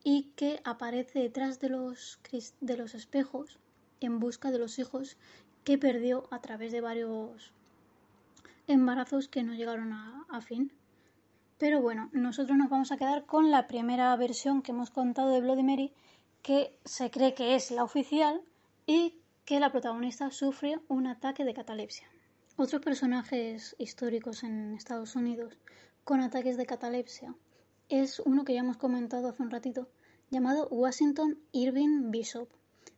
y que aparece detrás de los, de los espejos en busca de los hijos que perdió a través de varios embarazos que no llegaron a, a fin. Pero bueno, nosotros nos vamos a quedar con la primera versión que hemos contado de Bloody Mary, que se cree que es la oficial y que la protagonista sufre un ataque de catalepsia. Otros personajes históricos en Estados Unidos con ataques de catalepsia es uno que ya hemos comentado hace un ratito, llamado Washington Irving Bishop.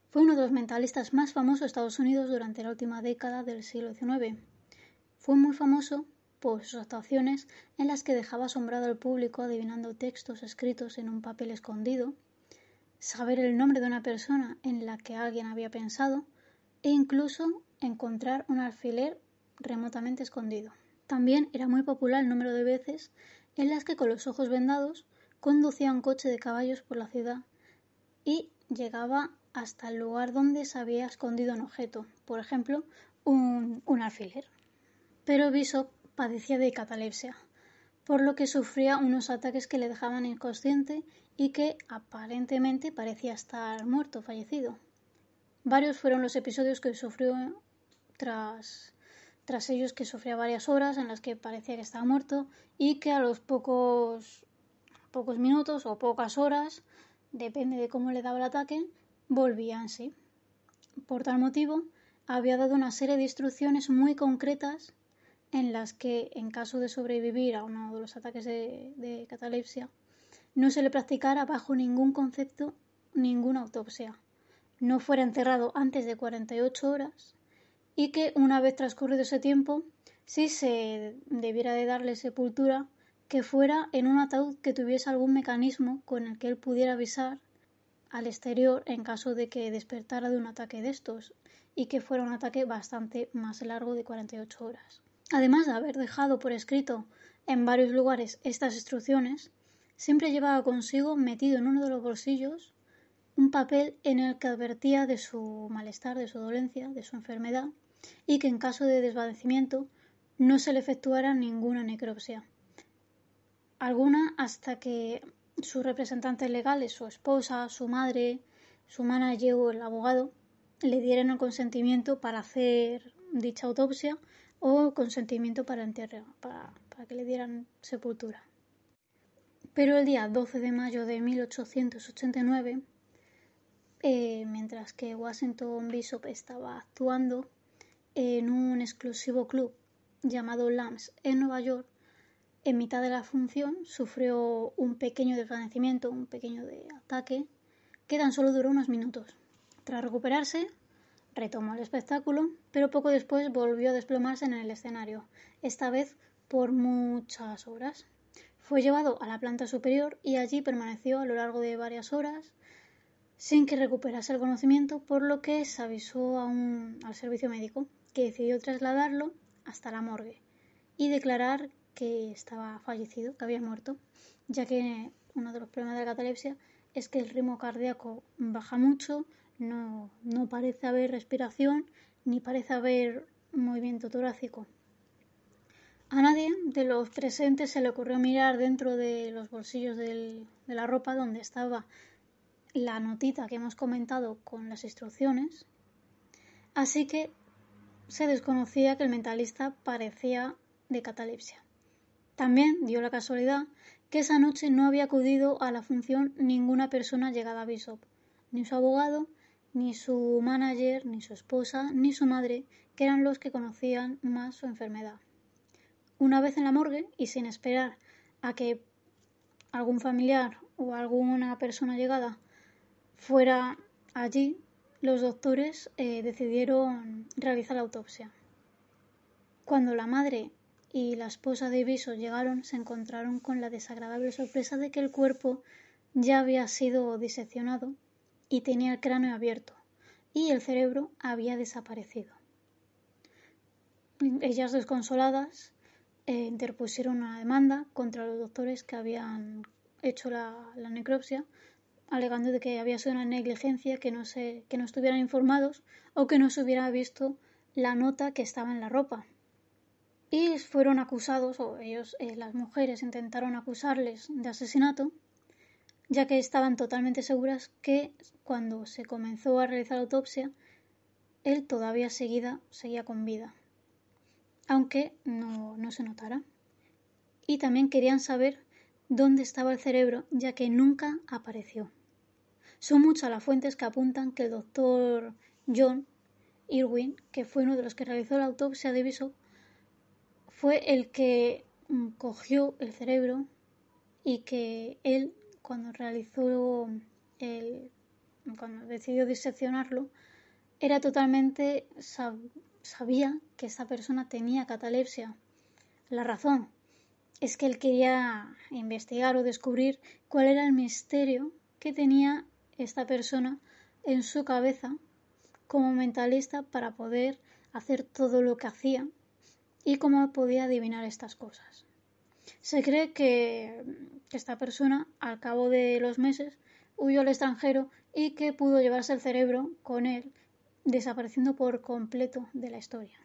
Fue uno de los mentalistas más famosos de Estados Unidos durante la última década del siglo XIX. Fue muy famoso sus actuaciones en las que dejaba asombrado al público adivinando textos escritos en un papel escondido, saber el nombre de una persona en la que alguien había pensado, e incluso encontrar un alfiler remotamente escondido. También era muy popular el número de veces en las que con los ojos vendados conducía un coche de caballos por la ciudad y llegaba hasta el lugar donde se había escondido un objeto, por ejemplo, un, un alfiler. Pero Bishop padecía de catalepsia, por lo que sufría unos ataques que le dejaban inconsciente y que aparentemente parecía estar muerto, fallecido. Varios fueron los episodios que sufrió tras, tras ellos que sufría varias horas en las que parecía que estaba muerto y que a los pocos, pocos minutos o pocas horas, depende de cómo le daba el ataque, volvía en sí. Por tal motivo, había dado una serie de instrucciones muy concretas en las que, en caso de sobrevivir a uno de los ataques de, catalepsia, no se le practicara bajo ningún concepto ninguna autopsia no fuera enterrado antes de 48 horas y que una vez transcurrido ese tiempo, si se debiera de darle sepultura, que fuera en un ataúd que tuviese algún mecanismo con el que él pudiera avisar al exterior en caso de que despertara de un ataque de estos y que fuera un ataque bastante más largo de 48 horas. Además de haber dejado por escrito en varios lugares estas instrucciones, siempre llevaba consigo metido en uno de los bolsillos un papel en el que advertía de su malestar, de su dolencia, de su enfermedad, y que en caso de desvanecimiento no se le efectuara ninguna necropsia. Alguna hasta que sus representantes legales, su esposa, su madre, su manager o el abogado, le dieran el consentimiento para hacer dicha autopsia o consentimiento para para, para que le dieran sepultura. Pero el día 12 de mayo de 1889, eh, mientras que Washington Bishop estaba actuando en un exclusivo club llamado Lambs en Nueva York, en mitad de la función sufrió un pequeño desvanecimiento, un pequeño de ataque, que tan solo duró unos minutos. Tras recuperarse, retomó el espectáculo, pero poco después volvió a desplomarse en el escenario, esta vez por muchas horas. Fue llevado a la planta superior y allí permaneció a lo largo de varias horas, sin que recuperase el conocimiento, por lo que se avisó al servicio médico, que decidió trasladarlo hasta la morgue y declarar que estaba fallecido, que había muerto, ya que uno de los problemas de la catalepsia es que el ritmo cardíaco baja mucho, no, parece haber respiración ni parece haber movimiento torácico. A nadie de los presentes se le ocurrió mirar dentro de los bolsillos de la ropa donde estaba la notita que hemos comentado con las instrucciones, así que se desconocía que el mentalista parecía de catalepsia. También dio la casualidad que esa noche no había acudido a la función ninguna persona llegada a Bishop, ni su abogado, ni su manager, ni su esposa, ni su madre, que eran los que conocían más su enfermedad. Una vez en la morgue y sin esperar a que algún familiar o alguna persona llegada fuera allí, los doctores eh, decidieron realizar la autopsia. Cuando la madre y la esposa de Viso llegaron, se encontraron con la desagradable sorpresa de que el cuerpo ya había sido diseccionado y tenía el cráneo abierto y el cerebro había desaparecido. Ellas desconsoladas eh, interpusieron una demanda contra los doctores que habían hecho la, necropsia, alegando de que había sido una negligencia, que no, se, que no estuvieran informados o que no se hubiera visto la nota que estaba en la ropa. Y fueron acusados, o ellos, eh, las mujeres intentaron acusarles de asesinato, ya que estaban totalmente seguras que cuando se comenzó a realizar la autopsia, él todavía seguida, seguía con vida aunque no, no se notara. Y también querían saber dónde estaba el cerebro, ya que nunca apareció. Son muchas las fuentes que apuntan que el doctor John Irwin, que fue uno de los que realizó la autopsia de Bishop, fue el que mm, cogió el cerebro y que él, cuando realizó el, cuando decidió diseccionarlo, era totalmente sabía que esa persona tenía catalepsia. La razón es que él quería investigar o descubrir cuál era el misterio que tenía esta persona en su cabeza como mentalista para poder hacer todo lo que hacía y cómo podía adivinar estas cosas. Se cree que, esta persona, al cabo de los meses, huyó al extranjero y que pudo llevarse el cerebro con él desapareciendo por completo de la historia.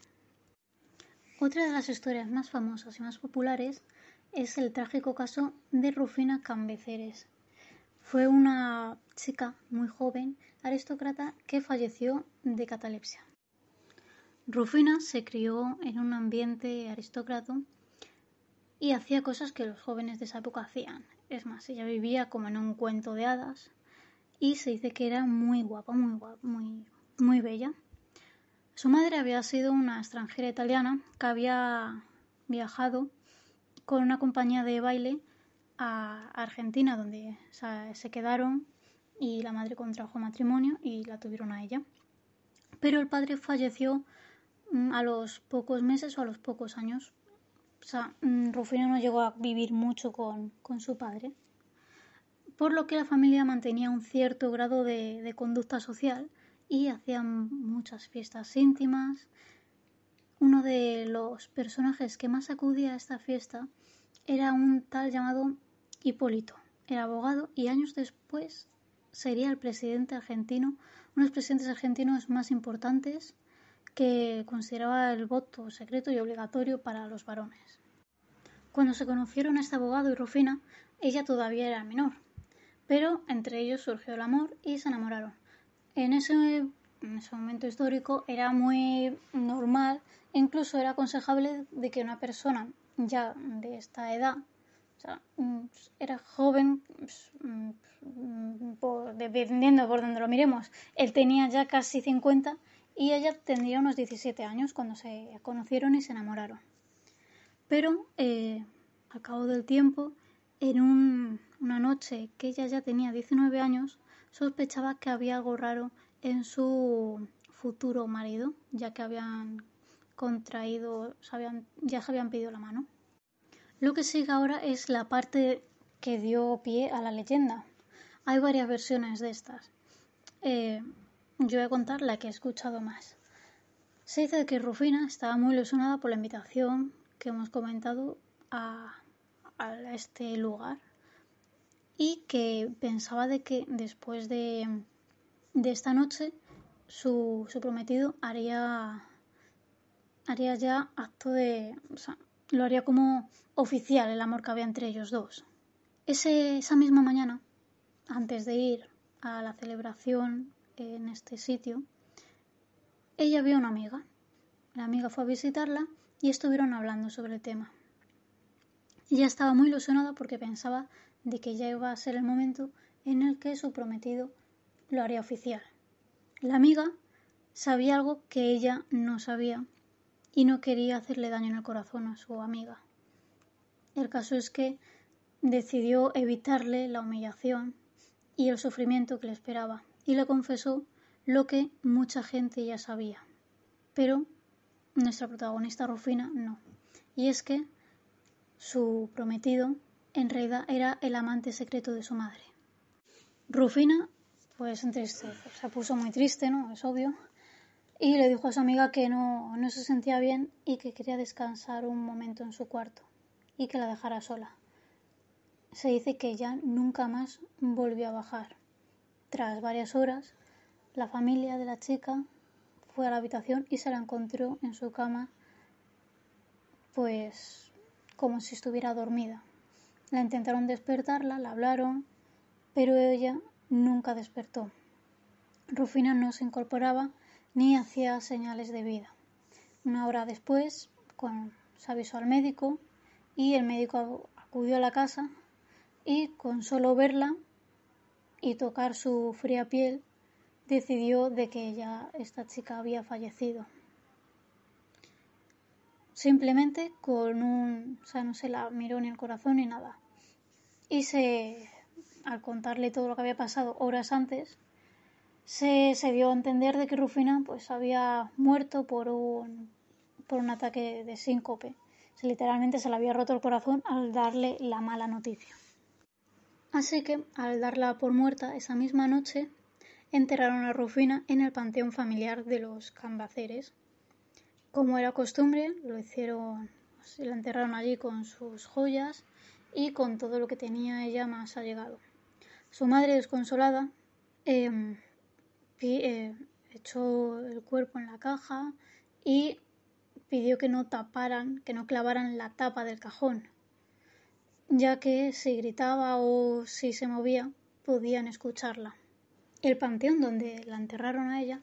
Otra de las historias más famosas y más populares es el trágico caso de Rufina Cambeceres. Fue una chica muy joven, aristócrata, que falleció de catalepsia. Rufina se crió en un ambiente aristócrata y hacía cosas que los jóvenes de esa época hacían. Es más, ella vivía como en un cuento de hadas y se dice que era muy guapa, muy guapa, muy, muy bella. Su madre había sido una extranjera italiana que había viajado con una compañía de baile a Argentina, donde se quedaron y la madre contrajo matrimonio y la tuvieron a ella. Pero el padre falleció mm, a los pocos meses o a los pocos años. O sea, mm, Rufino no llegó a vivir mucho con, su padre. Por lo que la familia mantenía un cierto grado de conducta social y hacían muchas fiestas íntimas. Uno de los personajes que más acudía a esta fiesta era un tal llamado Hipólito. Era abogado y años después sería el presidente argentino, uno de los presidentes argentinos más importantes que consideraba el voto secreto y obligatorio para los varones. Cuando se conocieron este abogado y Rufina, ella todavía era menor, pero entre ellos surgió el amor y se enamoraron. En ese, momento histórico era muy normal, incluso era aconsejable de que una persona ya de esta edad, mm, era joven, pues, mm, por, dependiendo por donde lo miremos, él tenía ya casi 50 y ella tendría unos 17 años cuando se conocieron y se enamoraron. Pero eh, al cabo del tiempo, en una noche que ella ya tenía 19 años, sospechaba que había algo raro en su futuro marido, ya que habían contraído, ya se habían pedido la mano. Lo que sigue ahora es la parte que dio pie a la leyenda. Hay varias versiones de estas. Eh, yo voy a contar la que he escuchado más. Se dice que Rufina estaba muy ilusionada por la invitación que hemos comentado a, este lugar y que pensaba de que después de, de esta noche su, su, prometido haría, haría ya acto de... Lo haría como oficial el amor que había entre ellos dos. Ese, esa misma mañana, antes de ir a la celebración en este sitio, ella vio a una amiga. La amiga fue a visitarla y estuvieron hablando sobre el tema. Ella estaba muy ilusionada porque pensaba de que ya iba a ser el momento en el que su prometido lo haría oficial. La amiga sabía algo que ella no sabía y no quería hacerle daño en el corazón a su amiga. El caso es que decidió evitarle la humillación y el sufrimiento que le esperaba y le confesó lo que mucha gente ya sabía. Pero nuestra protagonista Rufina no. Y es que su prometido en realidad era el amante secreto de su madre. Rufina, pues se puso muy triste, ¿no? Es obvio. Y le dijo a su amiga que no, no se sentía bien y que quería descansar un momento en su cuarto y que la dejara sola. Se dice que ya nunca más volvió a bajar. Tras varias horas, la familia de la chica fue a la habitación y se la encontró en su cama, pues como si estuviera dormida. La intentaron despertarla, la hablaron, pero ella nunca despertó. Rufina no se incorporaba ni hacía señales de vida. Una hora después, con, se avisó al médico y el médico acudió a la casa y con solo verla y tocar su fría piel decidió de que ya esta chica había fallecido. Simplemente con un, o sea, no se la miró ni el corazón ni nada. Y se, al contarle todo lo que había pasado horas antes, se, se dio a entender de que Rufina pues había muerto por un, por un ataque de síncope. Se, literalmente se le había roto el corazón al darle la mala noticia. Así que, al darla por muerta esa misma noche, enterraron a Rufina en el panteón familiar de los Cambaceres. Como era costumbre, lo hicieron, la enterraron allí con sus joyas y con todo lo que tenía ella más allegado. Su madre, desconsolada, em, eh, echó el cuerpo en la caja y pidió que no taparan, que no clavaran la tapa del cajón, ya que si gritaba o si se movía podían escucharla. El panteón donde la enterraron a ella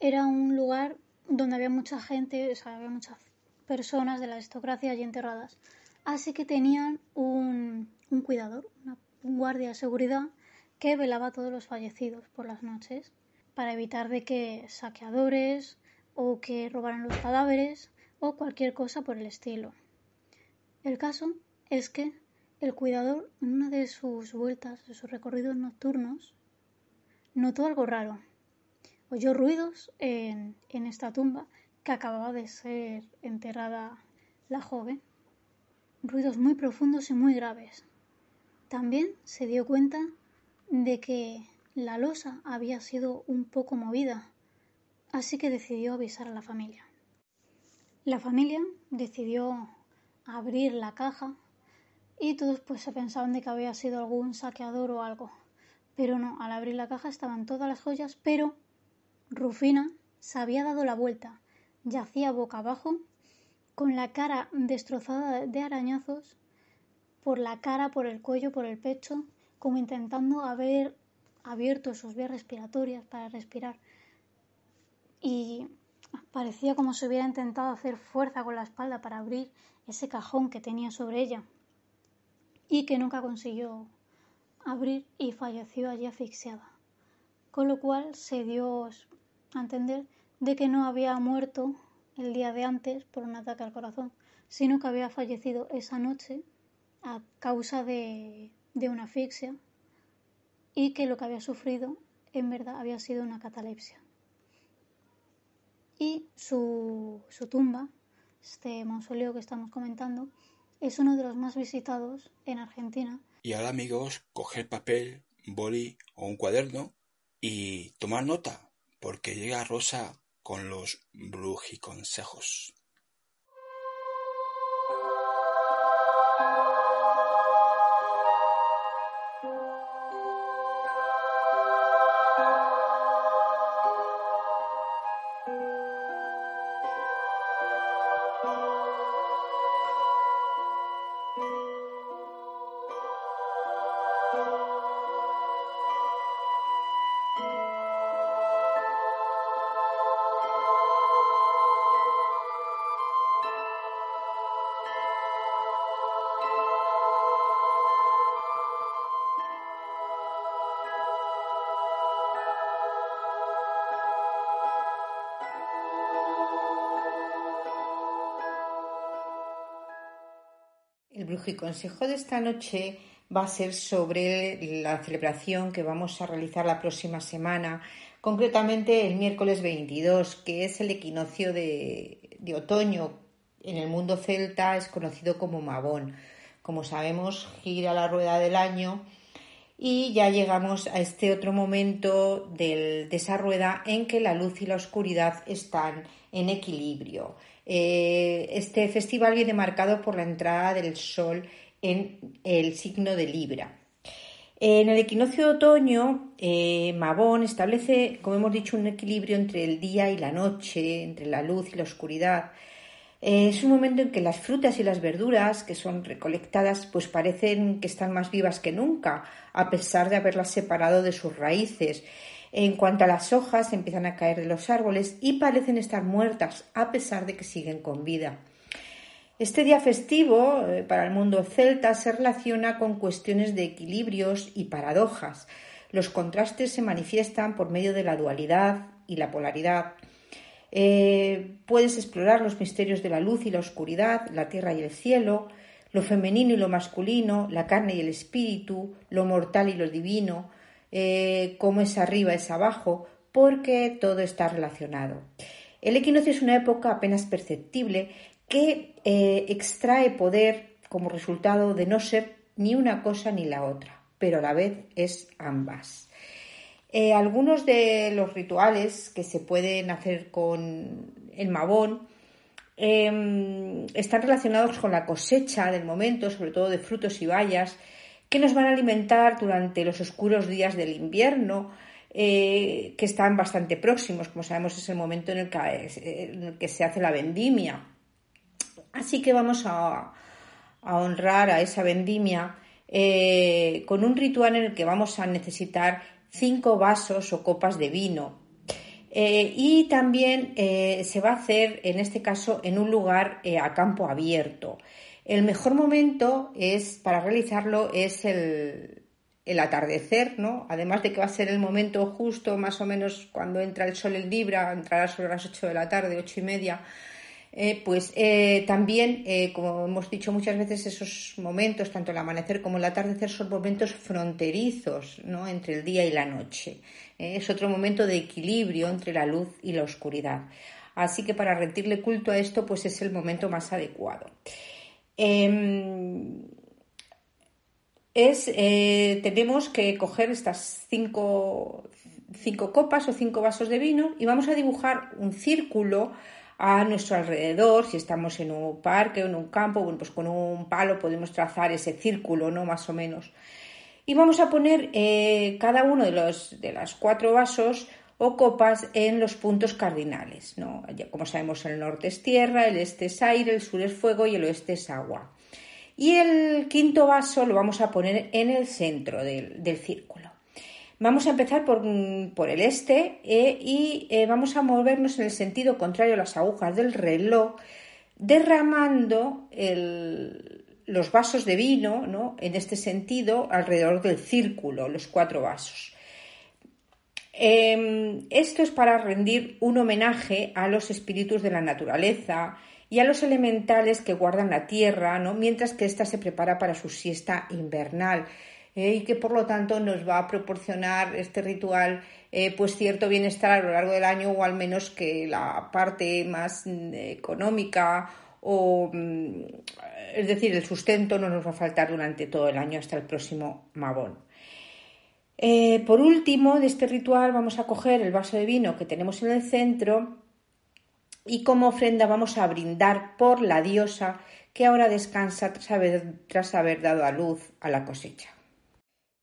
era un lugar donde había mucha gente, o sea, había muchas personas de la aristocracia allí enterradas. Así que tenían un, cuidador, un guardia de seguridad que velaba a todos los fallecidos por las noches para evitar de que saqueadores o que robaran los cadáveres o cualquier cosa por el estilo. El caso es que el cuidador en una de sus vueltas, de sus recorridos nocturnos, notó algo raro. Oyó ruidos en, en esta tumba que acababa de ser enterrada la joven. Ruidos muy profundos y muy graves. También se dio cuenta de que la losa había sido un poco movida, así que decidió avisar a la familia. La familia decidió abrir la caja y todos pues se pensaban de que había sido algún saqueador o algo. Pero no, al abrir la caja estaban todas las joyas, pero Rufina se había dado la vuelta, yacía boca abajo, con la cara destrozada de arañazos, por la cara, por el cuello, por el pecho, como intentando haber abierto sus vías respiratorias para respirar. Y parecía como si hubiera intentado hacer fuerza con la espalda para abrir ese cajón que tenía sobre ella y que nunca consiguió abrir y falleció allí asfixiada. Con lo cual se dio a entender de que no había muerto el día de antes por un ataque al corazón, sino que había fallecido esa noche a causa de, de una asfixia y que lo que había sufrido en verdad había sido una catalepsia. Y su, su tumba, este mausoleo que estamos comentando, es uno de los más visitados en Argentina y ahora amigos, coger papel, boli o un cuaderno y tomar nota, porque llega Rosa con los brujiconsejos. El consejo de esta noche va a ser sobre la celebración que vamos a realizar la próxima semana, concretamente el miércoles 22, que es el equinoccio de, de otoño. En el mundo celta es conocido como Mabón. Como sabemos, gira la rueda del año y ya llegamos a este otro momento de esa rueda en que la luz y la oscuridad están en equilibrio. Eh, este festival viene marcado por la entrada del sol en el signo de Libra. En el equinoccio de otoño, eh, Mabón establece, como hemos dicho, un equilibrio entre el día y la noche, entre la luz y la oscuridad. Eh, es un momento en que las frutas y las verduras que son recolectadas pues parecen que están más vivas que nunca, a pesar de haberlas separado de sus raíces. En cuanto a las hojas, empiezan a caer de los árboles y parecen estar muertas, a pesar de que siguen con vida. Este día festivo eh, para el mundo celta se relaciona con cuestiones de equilibrios y paradojas. Los contrastes se manifiestan por medio de la dualidad y la polaridad. Eh, puedes explorar los misterios de la luz y la oscuridad, la tierra y el cielo, lo femenino y lo masculino, la carne y el espíritu, lo mortal y lo divino, eh, cómo es arriba es abajo, porque todo está relacionado. El equinoccio es una época apenas perceptible que eh, extrae poder como resultado de no ser ni una cosa ni la otra, pero a la vez es ambas. Eh, algunos de los rituales que se pueden hacer con el mabón em, están relacionados con la cosecha del momento, sobre todo de frutos y bayas, que nos van a alimentar durante los oscuros días del invierno, eh, que están bastante próximos. Como sabemos, es el momento en el que, se hace la vendimia. Así que vamos a, honrar a esa vendimia eh, con un ritual en el que vamos a necesitar cinco vasos o copas de vino. Eh, y también eh, se va a hacer, en este caso, en un lugar eh, a campo abierto. El mejor momento es para realizarlo es el, el, atardecer, ¿no? Además de que va a ser el momento justo, más o menos cuando entra el sol en Libra, entrará sobre las 8 de la tarde, ocho y media, eh, pues eh, también, eh, como hemos dicho muchas veces, esos momentos, tanto el amanecer como el atardecer, son momentos fronterizos ¿no? entre el día y la noche. es otro momento de equilibrio entre la luz y la oscuridad. Así que para rendirle culto a esto, pues es el momento más adecuado. Em, tenemos que coger estas cinco, cinco copas o cinco vasos de vino y vamos a dibujar un círculo a nuestro alrededor, si estamos en un parque o en un campo, bueno, pues con un palo podemos trazar ese círculo, ¿no? Más o menos. Y vamos a poner eh, cada uno de los de las cuatro vasos o copas en los puntos cardinales, ¿no? como sabemos, el norte es tierra, el este es aire, el sur es fuego y el oeste es agua. Y el quinto vaso lo vamos a poner en el centro del círculo. Vamos a empezar por, el este eh, y eh, vamos a movernos en el sentido contrario a las agujas del reloj, derramando los vasos de vino ¿no? en este sentido alrededor del círculo, los cuatro vasos. Em, esto es para rendir un homenaje a los espíritus de la naturaleza y a los elementales que guardan la tierra, ¿no? mientras que ésta se prepara para su siesta invernal. Eh, y que por lo tanto nos va a proporcionar este ritual eh, pues cierto bienestar a lo largo del año o al menos que la parte más mm, económica o mm, es decir el sustento no nos va a faltar durante todo el año hasta el próximo Mabón. Eh, por último, de este ritual vamos a coger el vaso de vino que tenemos en el centro y como ofrenda vamos a brindar por la diosa que ahora descansa tras haber dado a luz a la cosecha.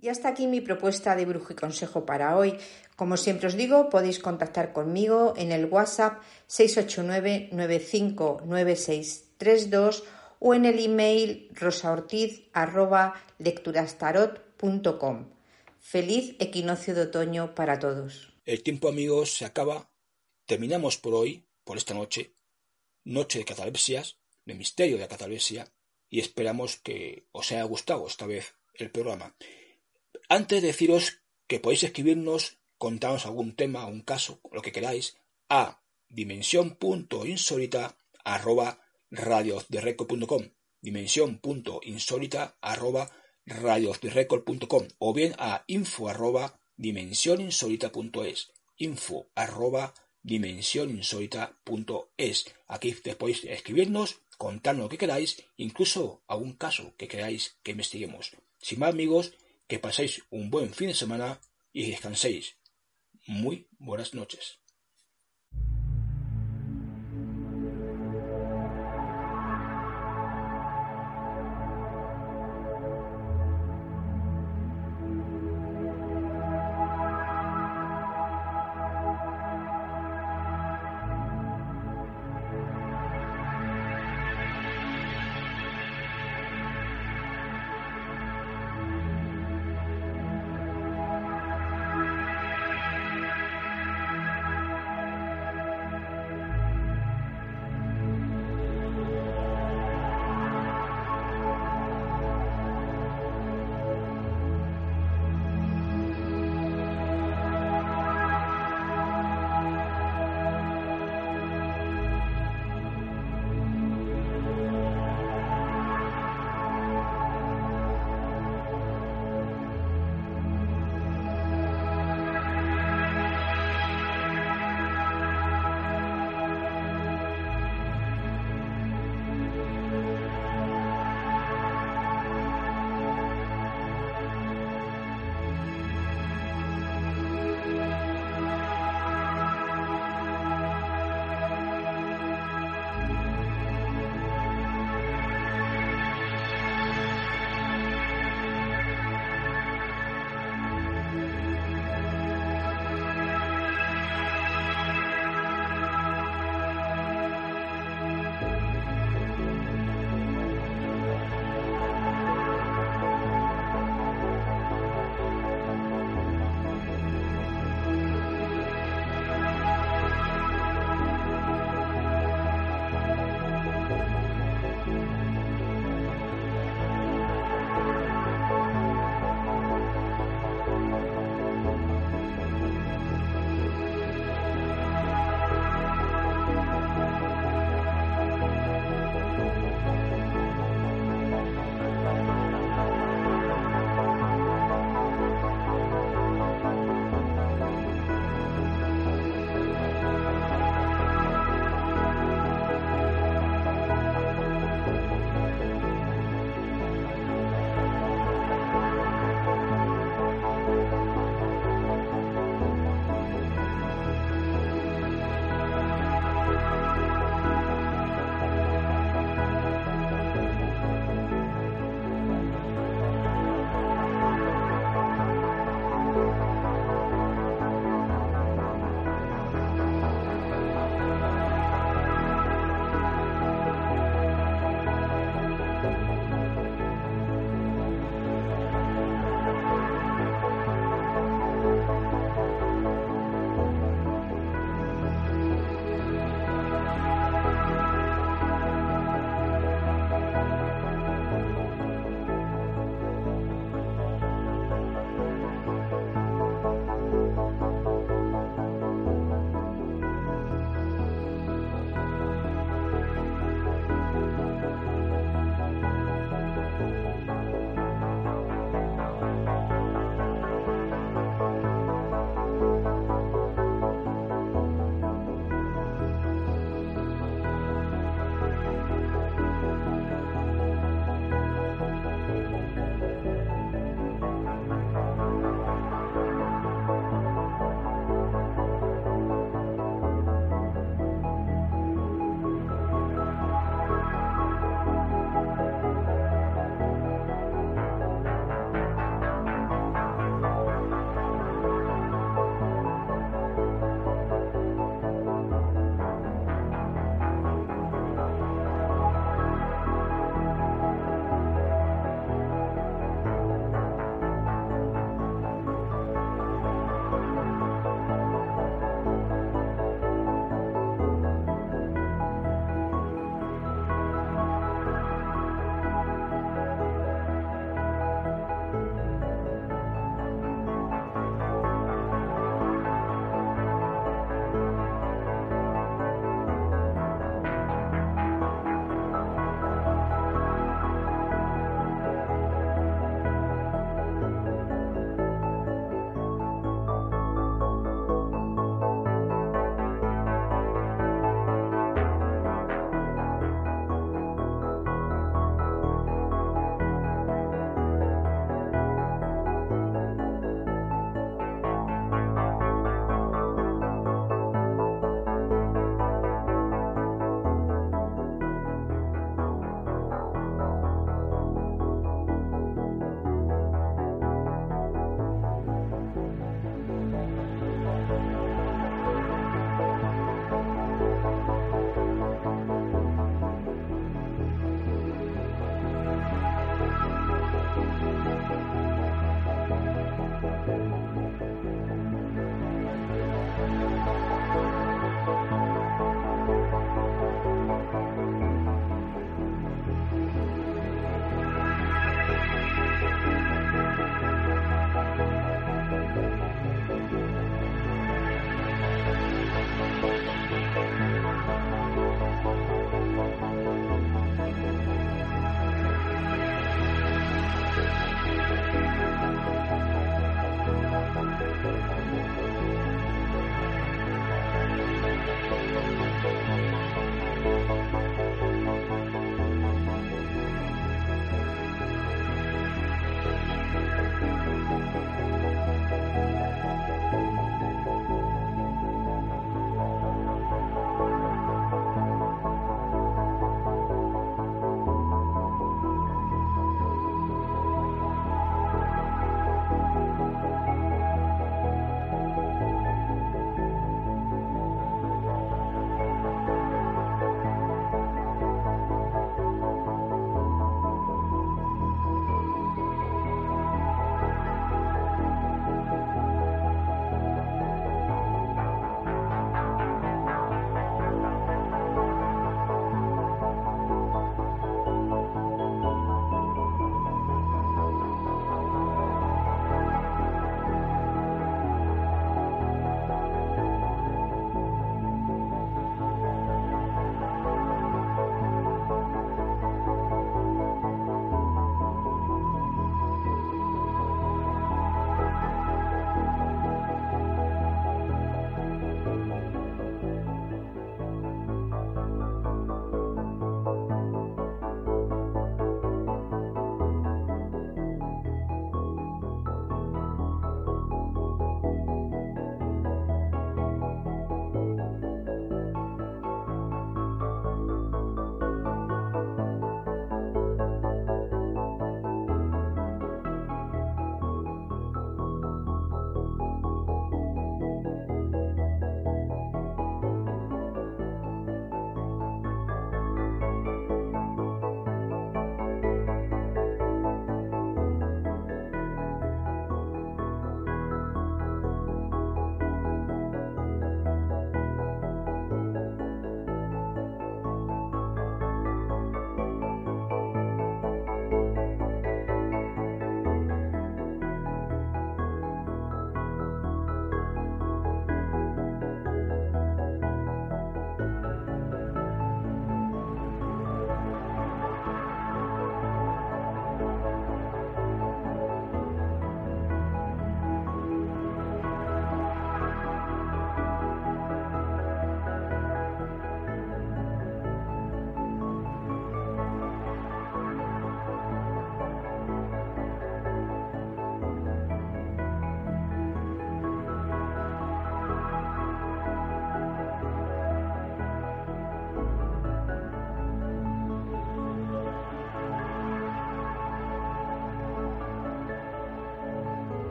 Y hasta aquí mi propuesta de brujo y consejo para hoy. Como siempre os digo, podéis contactar conmigo en el WhatsApp 689 959632 o en el email rosaortiz@lecturastarot.com. Feliz equinoccio de otoño para todos. El tiempo, amigos, se acaba. Terminamos por hoy, por esta noche, noche de catalepsias, de misterio de la catalepsia, y esperamos que os haya gustado esta vez el programa. Antes de deciros que podéis escribirnos, contarnos algún tema, un caso, lo que queráis, a dimensión.insólita@radiosderecord.com dimensión.insólita arroba o bien a info arroba dimensioninsólita.es info arroba dimensioninsólita.es aquí podéis escribirnos contarnos lo que queráis incluso algún caso que queráis que investiguemos. Sin más amigos que paséis un buen fin de semana y descanséis. Muy buenas noches.